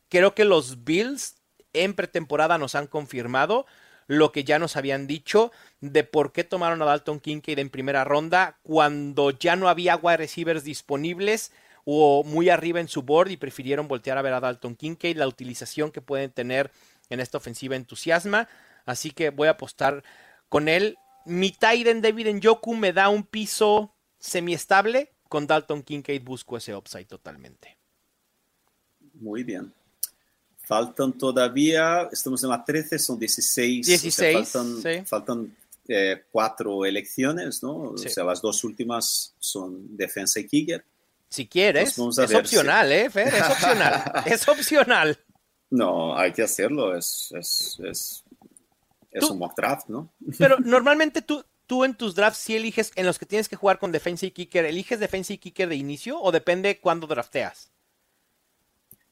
Creo que los Bills en pretemporada nos han confirmado lo que ya nos habían dicho de por qué tomaron a Dalton Kincaid en primera ronda cuando ya no había wide receivers disponibles o muy arriba en su board y prefirieron voltear a ver a Dalton Kincaid, la utilización que pueden tener en esta ofensiva entusiasma, así que voy a apostar con él. Mi Tiden David Njoku me da un piso semiestable, con Dalton Kincaid busco ese upside totalmente. Muy bien. Faltan todavía, estamos en la 13, son 16. 16. faltan, faltan eh, cuatro elecciones, ¿no? O sea, las dos últimas son defensa y kicker. Si quieres, es opcional, ¿eh, Fer? Es opcional. es opcional. No, hay que hacerlo, es, es, es, es un mock draft, ¿no? Pero normalmente tú, tú en tus drafts si eliges, en los que tienes que jugar con defensa y kicker, ¿eliges defensa y kicker de inicio o depende cuándo drafteas?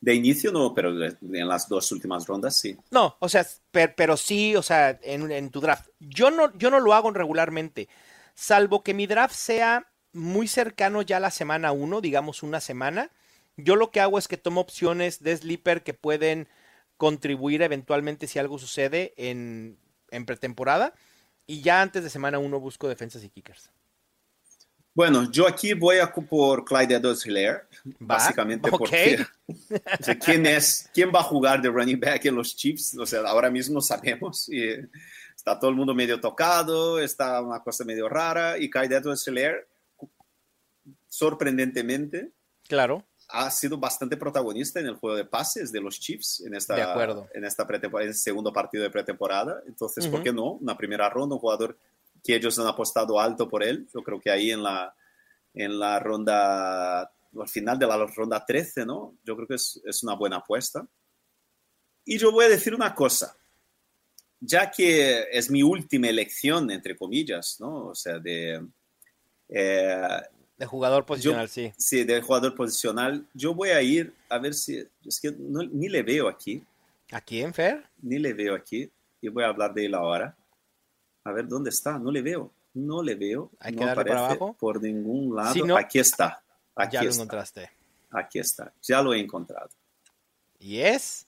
De inicio no, pero en las dos últimas rondas sí. No, o sea, pero, sí, o sea, en, en, tu draft. Yo no, yo no lo hago regularmente, salvo que mi draft sea muy cercano ya a la semana 1, digamos una semana yo lo que hago es que tomo opciones de sleeper que pueden contribuir eventualmente si algo sucede en, pretemporada. Y ya antes de semana uno busco defensas y kickers. Bueno, yo aquí voy a por Clyde edwards hilaire básicamente porque ¿quién, es, ¿quién va a jugar de running back en los Chiefs? O sea, ahora mismo sabemos y está todo el mundo medio tocado, está una cosa medio rara y Clyde edwards hilaire sorprendentemente, claro ha sido bastante protagonista en el juego de pases de los Chiefs en esta, en esta en este segundo partido de pretemporada. Entonces, ¿por qué no? Una primera ronda, un jugador que ellos han apostado alto por él. Yo creo que ahí en la, en la ronda, al final de la ronda 13, ¿no? Yo creo que es, es una buena apuesta. Y yo voy a decir una cosa, ya que es mi última elección, entre comillas, ¿no? O sea, de... Eh, de jugador posicional, yo, sí. Sí, de jugador posicional. Yo voy a ir a ver si... Es que no, ni le veo aquí. ¿A quién, Fer? Ni le veo aquí. Y voy a hablar de él ahora. A ver, ¿dónde está? No le veo. No le veo. Hay no que darle para abajo. por ningún lado. Si no, aquí está. Aquí ya lo está. encontraste. Aquí está. Ya lo he encontrado. Y es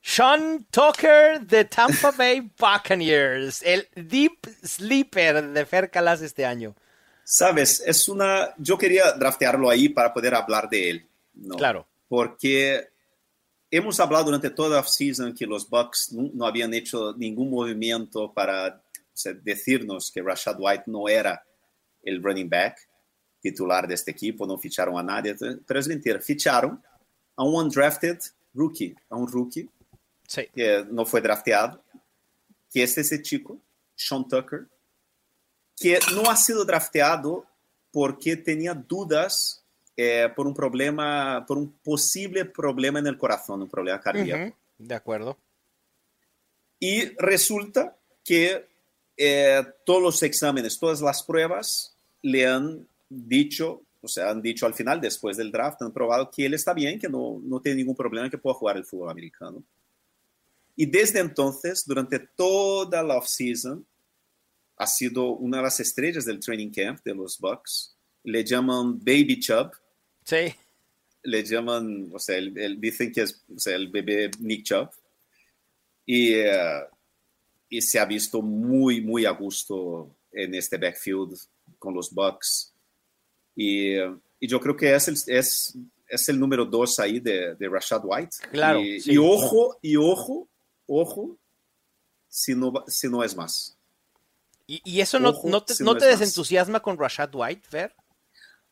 Sean Tucker de Tampa Bay Buccaneers, el deep sleeper de Fer Calas este año. Sabes, es una. Yo quería draftearlo ahí para poder hablar de él. ¿no? Claro. Porque hemos hablado durante toda la season que los Bucks no, no habían hecho ningún movimiento para o sea, decirnos que Rashad White no era el running back titular de este equipo, no ficharon a nadie, pero es mentira, ficharon a un undrafted rookie, a un rookie Sí. que no fue drafteado, que es ese chico, Sean Tucker, que no ha sido drafteado porque tenía dudas eh, por un problema, por un posible problema en el corazón, un problema cardíaco. Ujú, De acuerdo. Y resulta que eh, todos los exámenes, todas las pruebas le han dicho, o sea, han dicho al final, después del draft, han probado que él está bien, que no, no tiene ningún problema, que pueda jugar el fútbol americano. Y desde entonces, durante toda la offseason, ha sido una de las estrellas del training camp de los Bucks. Le llaman Baby Chubb, Sí. le llaman, o sea, el, el- dicen que es o sea, el bebé Nick Chubb. Y, eh, y se ha visto muy, muy a gusto en este backfield con los Bucks. Y, eh, y yo creo que es el, es, es el número dos ahí de, de Rashad White. Claro, Y, sí. y ojo, y ojo, ojo, si no, si no es más. Y, eso no, Ojo, no te, no no desentusiasma con Rashad White, Fer.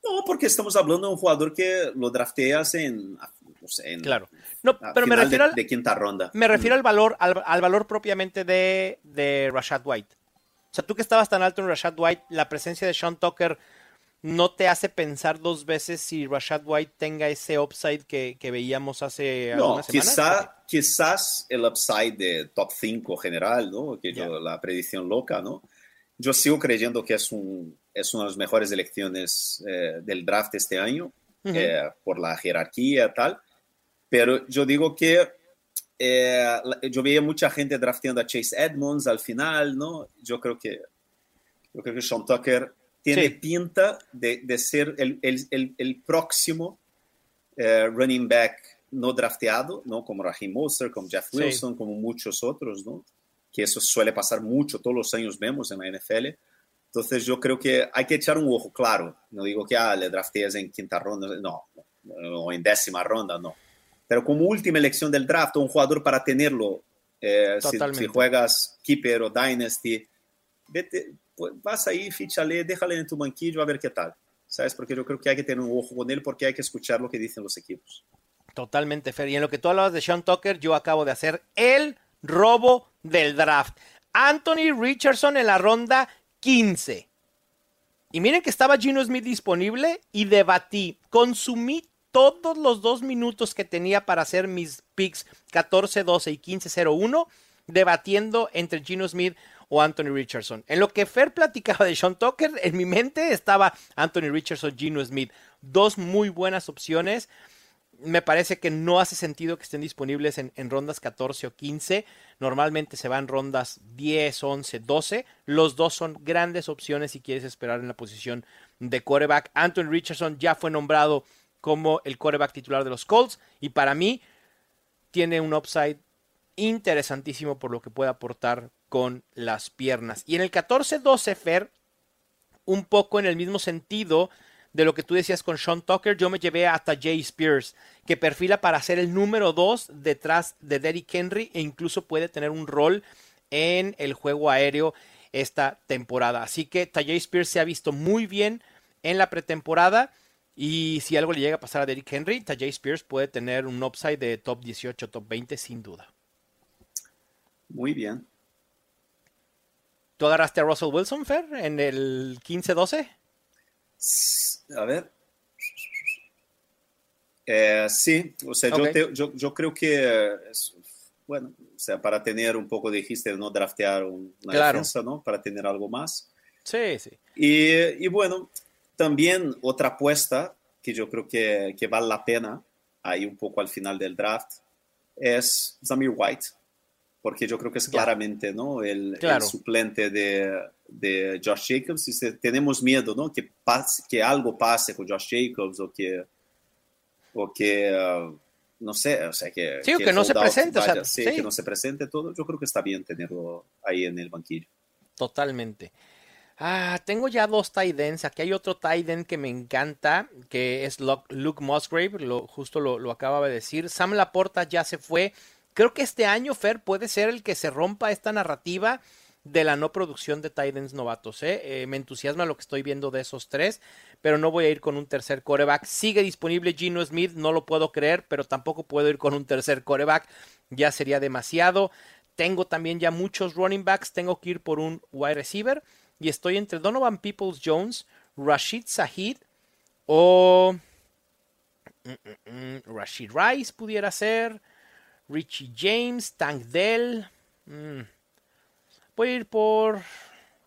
No, porque estamos hablando de un jugador que lo drafteas en, o sea, en Claro. No, pero me refiero, de, al, de quinta ronda. me refiero al valor, al, al valor propiamente de, de Rashad White. O sea, tú que estabas tan alto en Rashad White, la presencia de Sean Tucker no te hace pensar dos veces si Rashad White tenga ese upside que, que veíamos hace No, algunas semanas. quizá, quizás el upside de top 5 general, ¿no? Que yo- la predicción loca, ¿no? Yo sigo creyendo que es, un, es una de las mejores elecciones eh, del draft este año, eh, por la jerarquía tal. Pero yo digo que eh, yo veía mucha gente drafteando a Chase Edmonds al final, ¿no? Yo creo que, yo creo que Sean Tucker tiene Sí. pinta de, de ser el, el, el, el próximo running back no drafteado, ¿no? Como Raheem Mostert, como Jeff Sí. Wilson, como muchos otros, ¿no? Que eso suele pasar mucho, todos los años vemos en la NFL. Entonces yo creo que hay que echar un ojo, claro. No digo que ah, le draftees en quinta ronda, no, o en décima ronda, no. Pero como última elección del draft, un jugador para tenerlo, eh, si, si juegas Keeper o Dynasty, vete, pues, vas ahí, fíchale, déjale en tu banquillo a ver qué tal. ¿Sabes? Porque yo creo que hay que tener un ojo con él porque hay que escuchar lo que dicen los equipos. Totalmente, Fer. Y en lo que tú hablabas de Sean Tucker, yo acabo de hacer el robo del draft. Anthony Richardson en la ronda 15. Y miren que estaba Gino Smith disponible y debatí. Consumí todos los dos minutos que tenía para hacer mis picks 14-12 y 15-01 debatiendo entre Gino Smith o Anthony Richardson. En lo que Fer platicaba de Sean Tucker, en mi mente estaba Anthony Richardson, Gino Smith. Dos muy buenas opciones me parece que no hace sentido que estén disponibles en, rondas 14 o 15. Normalmente se van rondas 10, 11, 12. Los dos son grandes opciones si quieres esperar en la posición de quarterback. Anthony Richardson ya fue nombrado como el quarterback titular de los Colts y para mí tiene un upside interesantísimo por lo que puede aportar con las piernas. Y en el 14-12, Fer, un poco en el mismo sentido de lo que tú decías con Sean Tucker, yo me llevé hasta Jay Spears, que perfila para ser el número 2 detrás de Derrick Henry e incluso puede tener un rol en el juego aéreo esta temporada. Así que Tajay Spears se ha visto muy bien en la pretemporada y si algo le llega a pasar a Derrick Henry, Tajay Spears puede tener un upside de top 18, top 20 sin duda. Muy bien. ¿Tú agarraste a Russell Wilson, Fer, en el 15-12? A ver. Eh, sí, o sea, Ok. yo, te- yo, yo creo que, bueno, o sea, para tener un poco, dijiste, no draftear un- una Claro. defensa, ¿no? Para tener algo más. Sí, sí. Y, y bueno, también otra apuesta que yo creo que, que vale la pena, ahí un poco al final del draft, es Zamir White, porque yo creo que es claramente ¿no? el, el Claro. suplente de, de Josh Jacobs. Y tenemos miedo ¿no? que, pase, que algo pase con Josh Jacobs o que, o que ah, no sé, o sea, que, Sí, o que no se presente, o sea, vaya, sí, sí. que no se presente todo. Yo creo que está bien tenerlo ahí en el banquillo. Totalmente. Ah, tengo ya dos tight ends. Aquí hay otro tight end que me encanta, que es Luke Musgrave, lo, justo lo, lo acababa de decir. Sam Laporta ya se fue. Creo que este año, Fer, puede ser el que se rompa esta narrativa de la no producción de tight ends novatos. ¿eh? Eh, me entusiasma lo que estoy viendo de esos tres, pero no voy a ir con un tercer coreback. Sigue disponible Gino Smith, no lo puedo creer, pero tampoco puedo ir con un tercer coreback. Ya sería demasiado. Tengo también ya muchos running backs. Tengo que ir por un wide receiver. Y estoy entre Donovan Peoples Jones, Rashid Sahid o mm, mm, mm, Rashid Rice pudiera ser. Richie James, Tank Dell. mm. Voy a ir por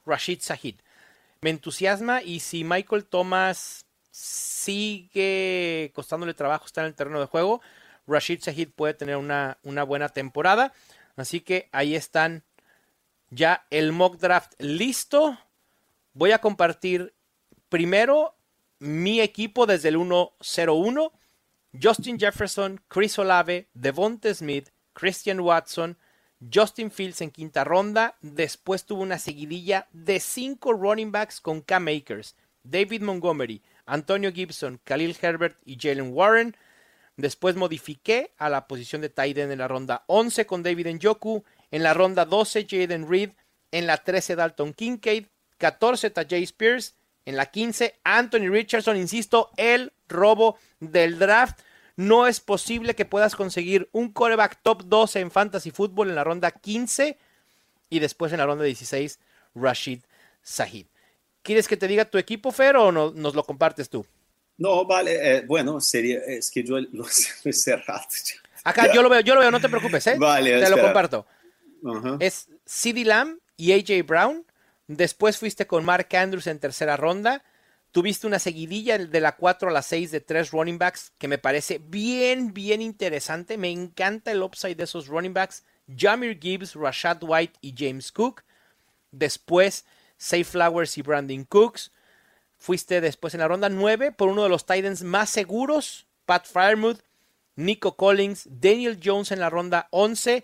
Rashid Sahid. Me entusiasma y si Michael Thomas sigue costándole trabajo estar en el terreno de juego, Rashid Sahid puede tener una, una buena temporada. Así que ahí están ya el mock draft listo. Voy a compartir primero mi equipo desde el 1-0-1. Justin Jefferson, Chris Olave, Devonte Smith, Christian Watson, Justin Fields en quinta ronda. Después tuvo una seguidilla de cinco running backs con Cam Akers, David Montgomery, Antonio Gibson, Khalil Herbert y Jalen Warren. Después modifiqué a la posición de end en la ronda 11 con David Njoku. En la ronda 12, Jaden Reed. En la 13, Dalton Kincaid. 14, Tajay Spears. En la 15, Anthony Richardson. Insisto, el robo del draft. No es posible que puedas conseguir un coreback top 12 en fantasy football en la ronda 15 y después en la ronda 16, Rashid Sahid. ¿Quieres que te diga tu equipo, Fer, o no- nos lo compartes tú? No, vale, eh, bueno, sería, es que yo lo, he cerrado. Acá yo lo veo, yo lo veo, no te preocupes, ¿eh? Vale, te lo comparto. Es CeeDee Lamb y AJ Brown. Después fuiste con Mark Andrews en tercera ronda. Tuviste una seguidilla de la 4 a la 6 de tres running backs que me parece bien, bien interesante. Me encanta el upside de esos running backs. Jamir Gibbs, Rashad White y James Cook. Después, Safe Flowers y Brandon Cooks. Fuiste después en la ronda 9 por uno de los Titans más seguros, Pat Fryermuth, Nico Collins, Daniel Jones en la ronda 11.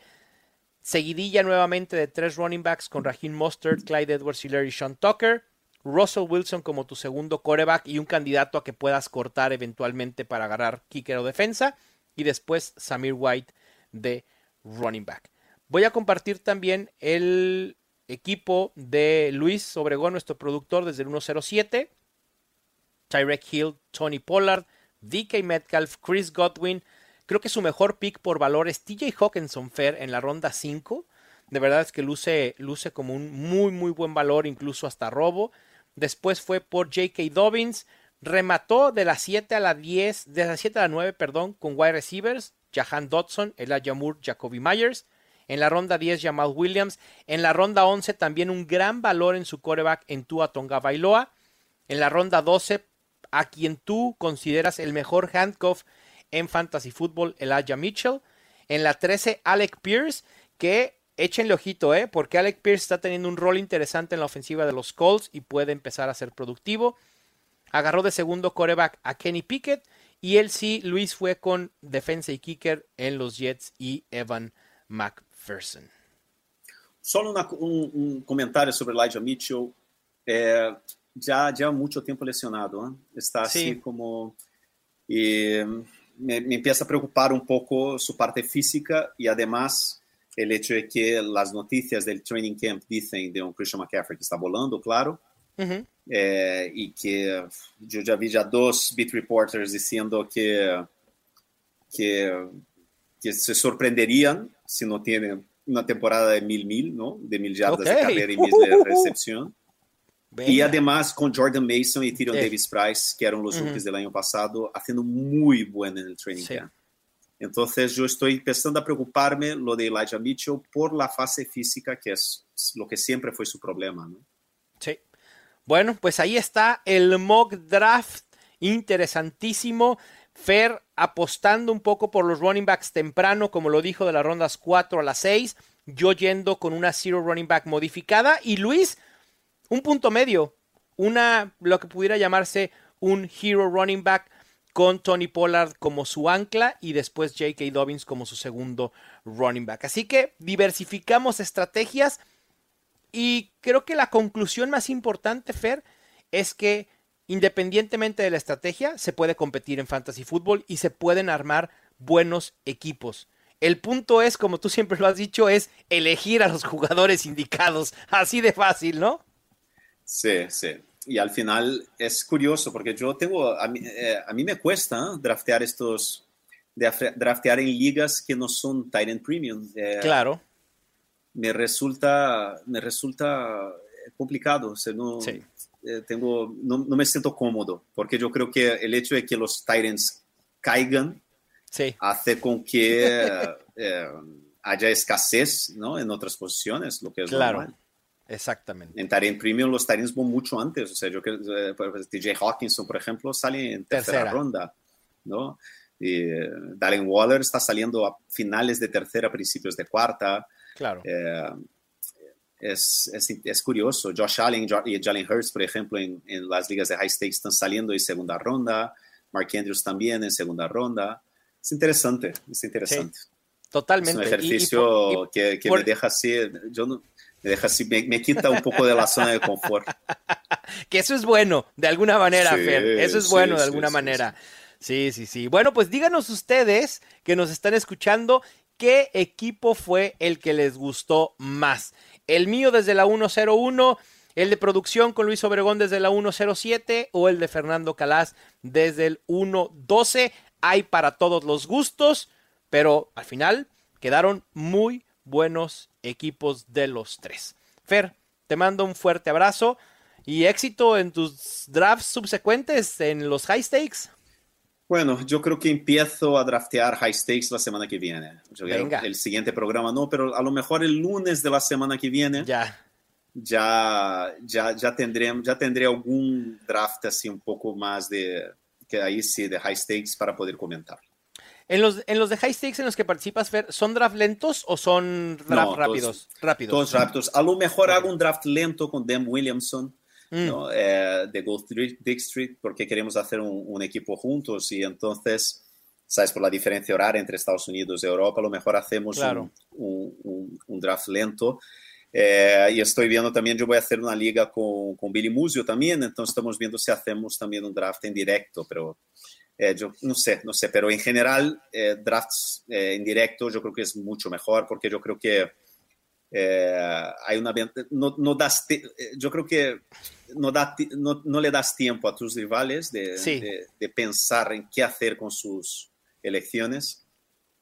Seguidilla nuevamente de tres running backs con Raheem Mostert, Clyde Edwards y Sean Tucker. Russell Wilson como tu segundo coreback y un candidato a que puedas cortar eventualmente para agarrar kicker o defensa. Y después Samir White de running back. Voy a compartir también el equipo de Luis Obregón, nuestro productor desde el 107. Tyrek Hill, Tony Pollard, DK Metcalf, Chris Godwin. Creo que su mejor pick por valor es TJ Hawkinson Fair en la ronda 5. De verdad es que luce, luce como un muy, muy buen valor, incluso hasta robo. Después fue por J.K. Dobbins. Remató de la 7 a la 10, de la 7 a la 9, perdón, con wide receivers. Jahan Dodson, Elijah Moore, Jacoby Myers. En la ronda 10, Jamal Williams. En la ronda 11, también un gran valor en su coreback en Tua Tonga Bailoa. En la ronda 12, a quien tú consideras el mejor handcuff en fantasy football, Elijah Mitchell. En la 13, Alec Pierce, que échenle ojito, ¿eh? porque Alec Pierce está teniendo un rol interesante en la ofensiva de los Colts y puede empezar a ser productivo. Agarró de segundo coreback a Kenny Pickett y él sí, Luis fue con defensa y kicker en los Jets y Evan McPherson. Solo una- un, un comentario sobre Elijah Mitchell. Eh, ya lleva mucho tiempo lesionado, ¿eh? está así Sí. como... me, me empieza a preocupar un poco su parte física y además el hecho de que las noticias del training camp dicen de un Christian McCaffrey que está volando, claro, Ujú. eh, y que yo ya vi dos beat reporters diciendo que, que, que se sorprenderían si no tienen una temporada de mil mil, ¿no? De mil yardas de carrera y mil de recepción. Y además con Jordan Mason y Tyrion Davis Price, que eran los rookies del año pasado, haciendo buen en el training camp. Entonces yo estoy empezando a preocuparme lo de Elijah Mitchell por la fase física, que es lo que siempre fue su problema, ¿no? Sí. Bueno, pues ahí está el mock draft interesantísimo. Fer apostando un poco por los running backs temprano, como lo dijo, de las rondas 4 a las 6. Yo yendo con una zero running back modificada. Y Luis, un punto medio. Una, lo que pudiera llamarse un hero running back con Tony Pollard como su ancla y después J.K. Dobbins como su segundo running back. Así que diversificamos estrategias y creo que la conclusión más importante, Fer, es que independientemente de la estrategia, se puede competir en fantasy fútbol y se pueden armar buenos equipos. El punto es, como tú siempre lo has dicho, es elegir a los jugadores indicados. Así de fácil, ¿no? Sí, sí y al final es curioso porque yo tengo, a mí, eh, me cuesta draftear estos, draftear en ligas que no son Titan Premium. Eh, claro. Me resulta, me resulta complicado, o no, eh, tengo, no, me siento cómodo, porque yo creo que el hecho de que los Titans caigan hace con que haya escasez ¿no? en otras posiciones, lo que es claro. normal. Exactamente. En Tyrant Premium los Tyrants van mucho antes. O sea, yo que TJ eh, Hawkinson, por ejemplo, sale en tercera, ronda, ¿no? Y eh, Darren Waller está saliendo a finales de tercera, principios de cuarta. Claro. Eh, es, es, es, curioso. Josh Allen y Jalen Hurts, por ejemplo, en, en, las ligas de high stakes están saliendo en segunda ronda. Mark Andrews también en segunda ronda. Es interesante, es interesante. totalmente. Es un ejercicio que, que me deja así. Yo no, me deja así, me, quita un poco de la zona de confort. que eso es bueno, de alguna manera, Fer. Eso es bueno, de alguna manera. Sí, sí, sí. Bueno, pues díganos ustedes que nos están escuchando, ¿qué equipo fue el que les gustó más? El mío desde la 101, el de producción con Luis Obregón desde la 107 o el de Fernando Calas desde el 112. Hay para todos los gustos, pero al final quedaron muy buenos equipos de los tres. Fer, te mando un fuerte abrazo y éxito en tus drafts subsecuentes en los high stakes. Bueno, yo creo que empiezo a draftear high stakes la semana que viene. Venga. El siguiente programa no, pero a lo mejor el lunes de la semana que viene. Ya. Ya, ya, ya, tendré, ya tendré algún draft así un poco más de, que ahí sí, de high stakes para poder comentar. En los, en los de high stakes en los que participas, Fer, ¿son draft lentos o son draft rápidos? Todos, rápidos. Todos rápidos. A lo mejor hago un draft lento con Dan Williamson mm. eh, de Gold District porque queremos hacer un, equipo juntos y entonces, ¿sabes? Por la diferencia horaria entre Estados Unidos y Europa, a lo mejor hacemos un, un, draft lento. Eh, y estoy viendo también, yo voy a hacer una liga con, con Billy Musio también, entonces estamos viendo si hacemos también un draft en directo, pero eh, yo no sé, no sé, pero en general, eh, drafts eh, en directo yo creo que es mucho mejor porque yo creo que hay una. No, no das, yo creo que no, da, no, no, le das tiempo a tus rivales de, de, pensar en qué hacer con sus elecciones.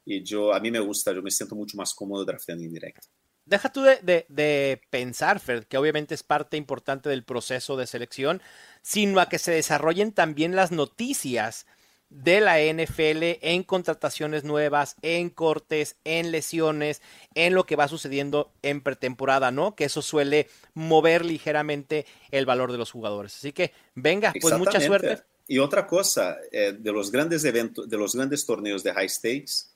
Y yo, a mí me gusta, yo me siento mucho más cómodo drafteando en directo. Deja tú de, de, de, pensar, Fred, que obviamente es parte importante del proceso de selección, sino a que se desarrollen también las noticias de la NFL en contrataciones nuevas, en cortes, en lesiones, en lo que va sucediendo en pretemporada, ¿no? Que eso suele mover ligeramente el valor de los jugadores. Así que venga, pues mucha suerte. Y otra cosa, eh, de los grandes eventos, de los grandes torneos de high stakes,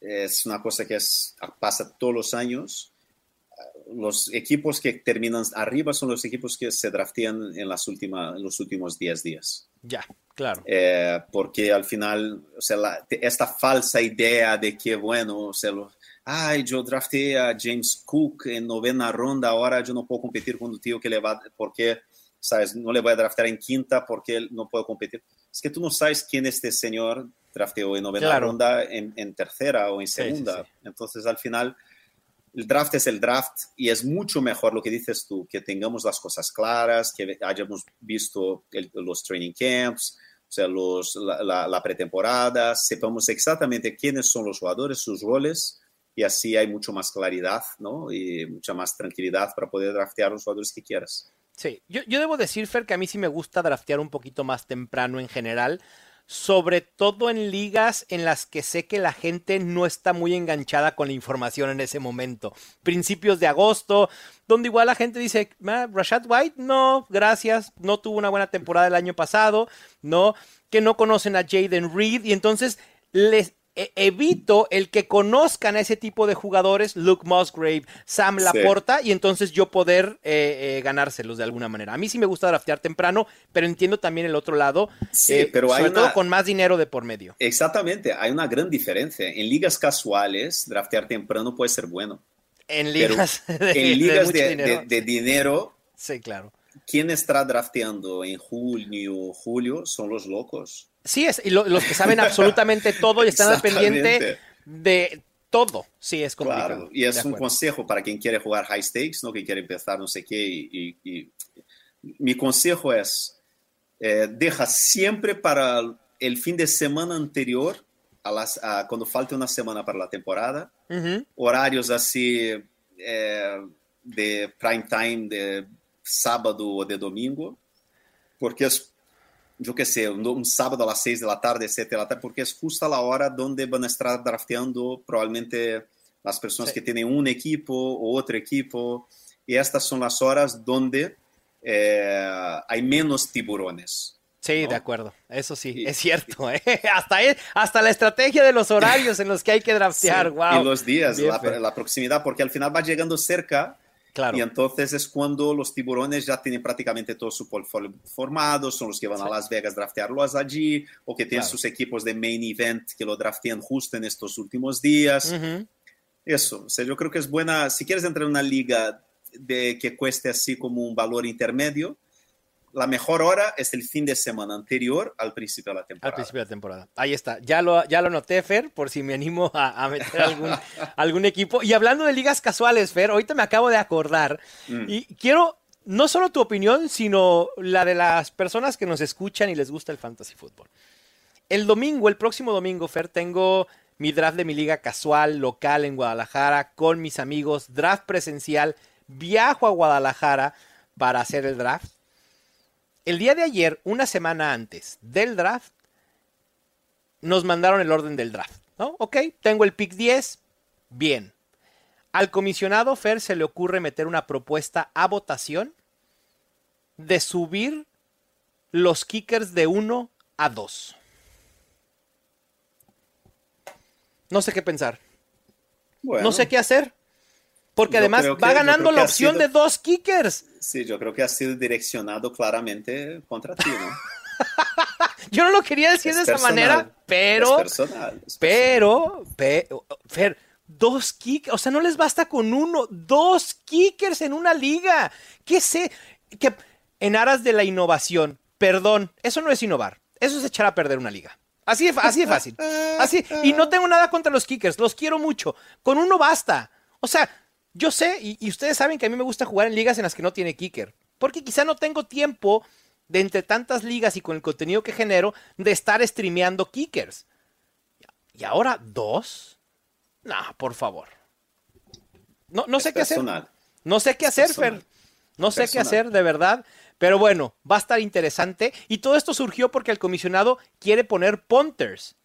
es una cosa que es, pasa todos los años. Los equipos que terminan arriba son los equipos que se draftean en, las últimas, en los últimos 10 días. Ya. Claro. Eh, porque al final, o sea, esta falsa idea de que, bueno, o sea, ay, yo drafté a James Cook en novena ronda, ahora yo no puedo competir con el tío que le va, porque, sabes, no le voy a draftear en quinta porque él no puedo competir. Es que tú no sabes quién este señor drafteó en novena ronda, en, en, tercera o en segunda. Entonces, al final, el draft es el draft y es mucho mejor lo que dices tú, que tengamos las cosas claras, que hayamos visto los training camps, o sea, la, pretemporada, sepamos exactamente quiénes son los jugadores, sus roles y así hay mucho más claridad, ¿no? Y mucha más tranquilidad para poder draftear los jugadores que quieras. Sí, yo, yo debo decir, Fer, que a mí sí me gusta draftear un poquito más temprano en general, sobre todo en ligas en las que sé que la gente no está muy enganchada con la información en ese momento. Principios de agosto, donde igual la gente dice, Rashad White, no, gracias, no tuvo una buena temporada el año pasado, no, que no conocen a Jaden Reed y entonces les evito el que conozcan a ese tipo de jugadores, Luke Musgrave, Sam Laporta, y entonces yo poder eh, eh, ganárselos de alguna manera. A mí sí me gusta draftear temprano, pero entiendo también el otro lado, sí, eh, pero sobre todo con más dinero de por medio. Exactamente, hay una gran diferencia. En ligas casuales, draftear temprano puede ser bueno. En ligas, de, en ligas de, dinero. Sí, claro. ¿Quién está drafteando en junio, julio? Son los locos. Sí, es, y los que saben absolutamente todo y están al pendiente de todo. Sí, es complicado. Claro, y es un consejo para quien quiere jugar high stakes, ¿no? Que quiere empezar no sé qué. Y, mi consejo es, eh, deja siempre para el fin de semana anterior, a las, cuando falte una semana para la temporada, horarios así eh, de prime time de sábado o de domingo, porque es yo qué sé, un, sábado a las 6 de la tarde, 7 de la tarde, porque es justo la hora donde van a estar drafteando probablemente las personas que tienen un equipo o otro equipo. Y estas son las horas donde eh, hay menos tiburones. Sí, de acuerdo. Eso sí, es cierto. ¿eh? Hasta, hasta la estrategia de los horarios en los que hay que draftear. wow. Y los días, la, la, proximidad, porque al final va llegando cerca y entonces es cuando los tiburones ya tienen prácticamente todo su portfolio formado, son los que van a Las Vegas draftearlos allí, o que tienen sus equipos de main event que lo draftean justo en estos últimos días. Eso, o sea, yo creo que es buena, si quieres entrar en una liga de que cueste así como un valor intermedio, la mejor hora es el fin de semana anterior al principio de la temporada. Al principio de la temporada. Ahí está. Ya lo, ya lo noté, Fer, por si me animo a, meter algún, algún equipo. Y hablando de ligas casuales, Fer, ahorita me acabo de acordar. Mm. Y quiero no solo tu opinión, sino la de las personas que nos escuchan y les gusta el fantasy fútbol. El domingo, el próximo domingo, Fer, tengo mi draft de mi liga casual local en Guadalajara con mis amigos, draft presencial. Viajo a Guadalajara para hacer el draft el día de ayer, una semana antes del draft, nos mandaron el orden del draft. ¿no? Ok, tengo el pick 10, bien. Al comisionado Fer se le ocurre meter una propuesta a votación de subir los kickers de 1 a 2. No sé qué pensar. No sé qué hacer. Porque además va ganando la opción de dos kickers. Sí, yo creo que ha sido direccionado claramente contra ti, ¿no? yo no lo quería decir de esa manera, pero. Es personal, pero, Fer, dos kickers, o sea, no les basta con uno, dos kickers en una liga. ¿Qué sé? Que en aras de la innovación, perdón, eso no es innovar, eso es echar a perder una liga. Así de, así de fácil. Así, y no tengo nada contra los kickers, los quiero mucho. Con uno basta. O sea, yo sé, y, ustedes saben que a mí me gusta jugar en ligas en las que no tiene kicker. Porque quizá no tengo tiempo de entre tantas ligas y con el contenido que genero de estar streameando kickers. ¿Y ahora dos? No, por favor. No, no sé qué hacer. No sé qué hacer, Fer. No sé qué hacer, de verdad. Pero bueno, va a estar interesante. Y todo esto surgió porque el comisionado quiere poner punters.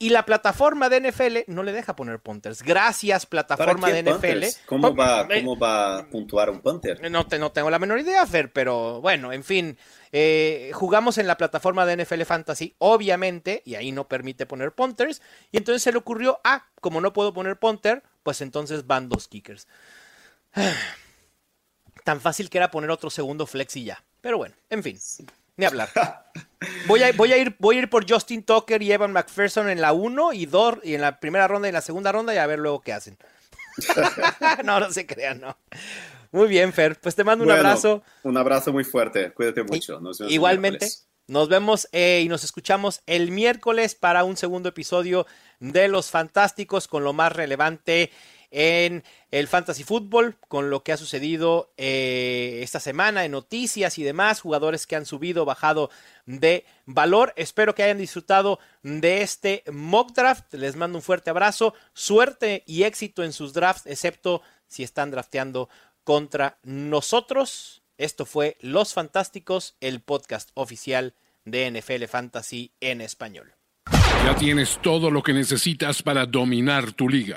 Y la plataforma de NFL no le deja poner punters. Gracias, plataforma de NFL. ¿Cómo va, ¿Cómo va a puntuar un punter? No, te, no tengo la menor idea, Fer, pero bueno, en fin. Eh, jugamos en la plataforma de NFL Fantasy, obviamente, y ahí no permite poner punters. Y entonces se le ocurrió, ah, como no puedo poner punter, pues entonces van dos kickers. Tan fácil que era poner otro segundo flex y ya. Pero bueno, en fin. Ni hablar. Voy a, voy, a ir, voy a ir por Justin Tucker y Evan McPherson en la 1 y Dor y en la primera ronda y en la segunda ronda y a ver luego qué hacen. no, no se crean, no. Muy bien, Fer. Pues te mando un abrazo. Un abrazo muy fuerte. Cuídate mucho. igualmente. Nos vemos eh, y nos escuchamos el miércoles para un segundo episodio de Los Fantásticos con lo más relevante en el fantasy fútbol con lo que ha sucedido eh, esta semana en noticias y demás, jugadores que han subido, bajado de valor. Espero que hayan disfrutado de este mock draft. Les mando un fuerte abrazo, suerte y éxito en sus drafts, excepto si están drafteando contra nosotros. Esto fue Los Fantásticos, el podcast oficial de NFL Fantasy en español. Ya tienes todo lo que necesitas para dominar tu liga.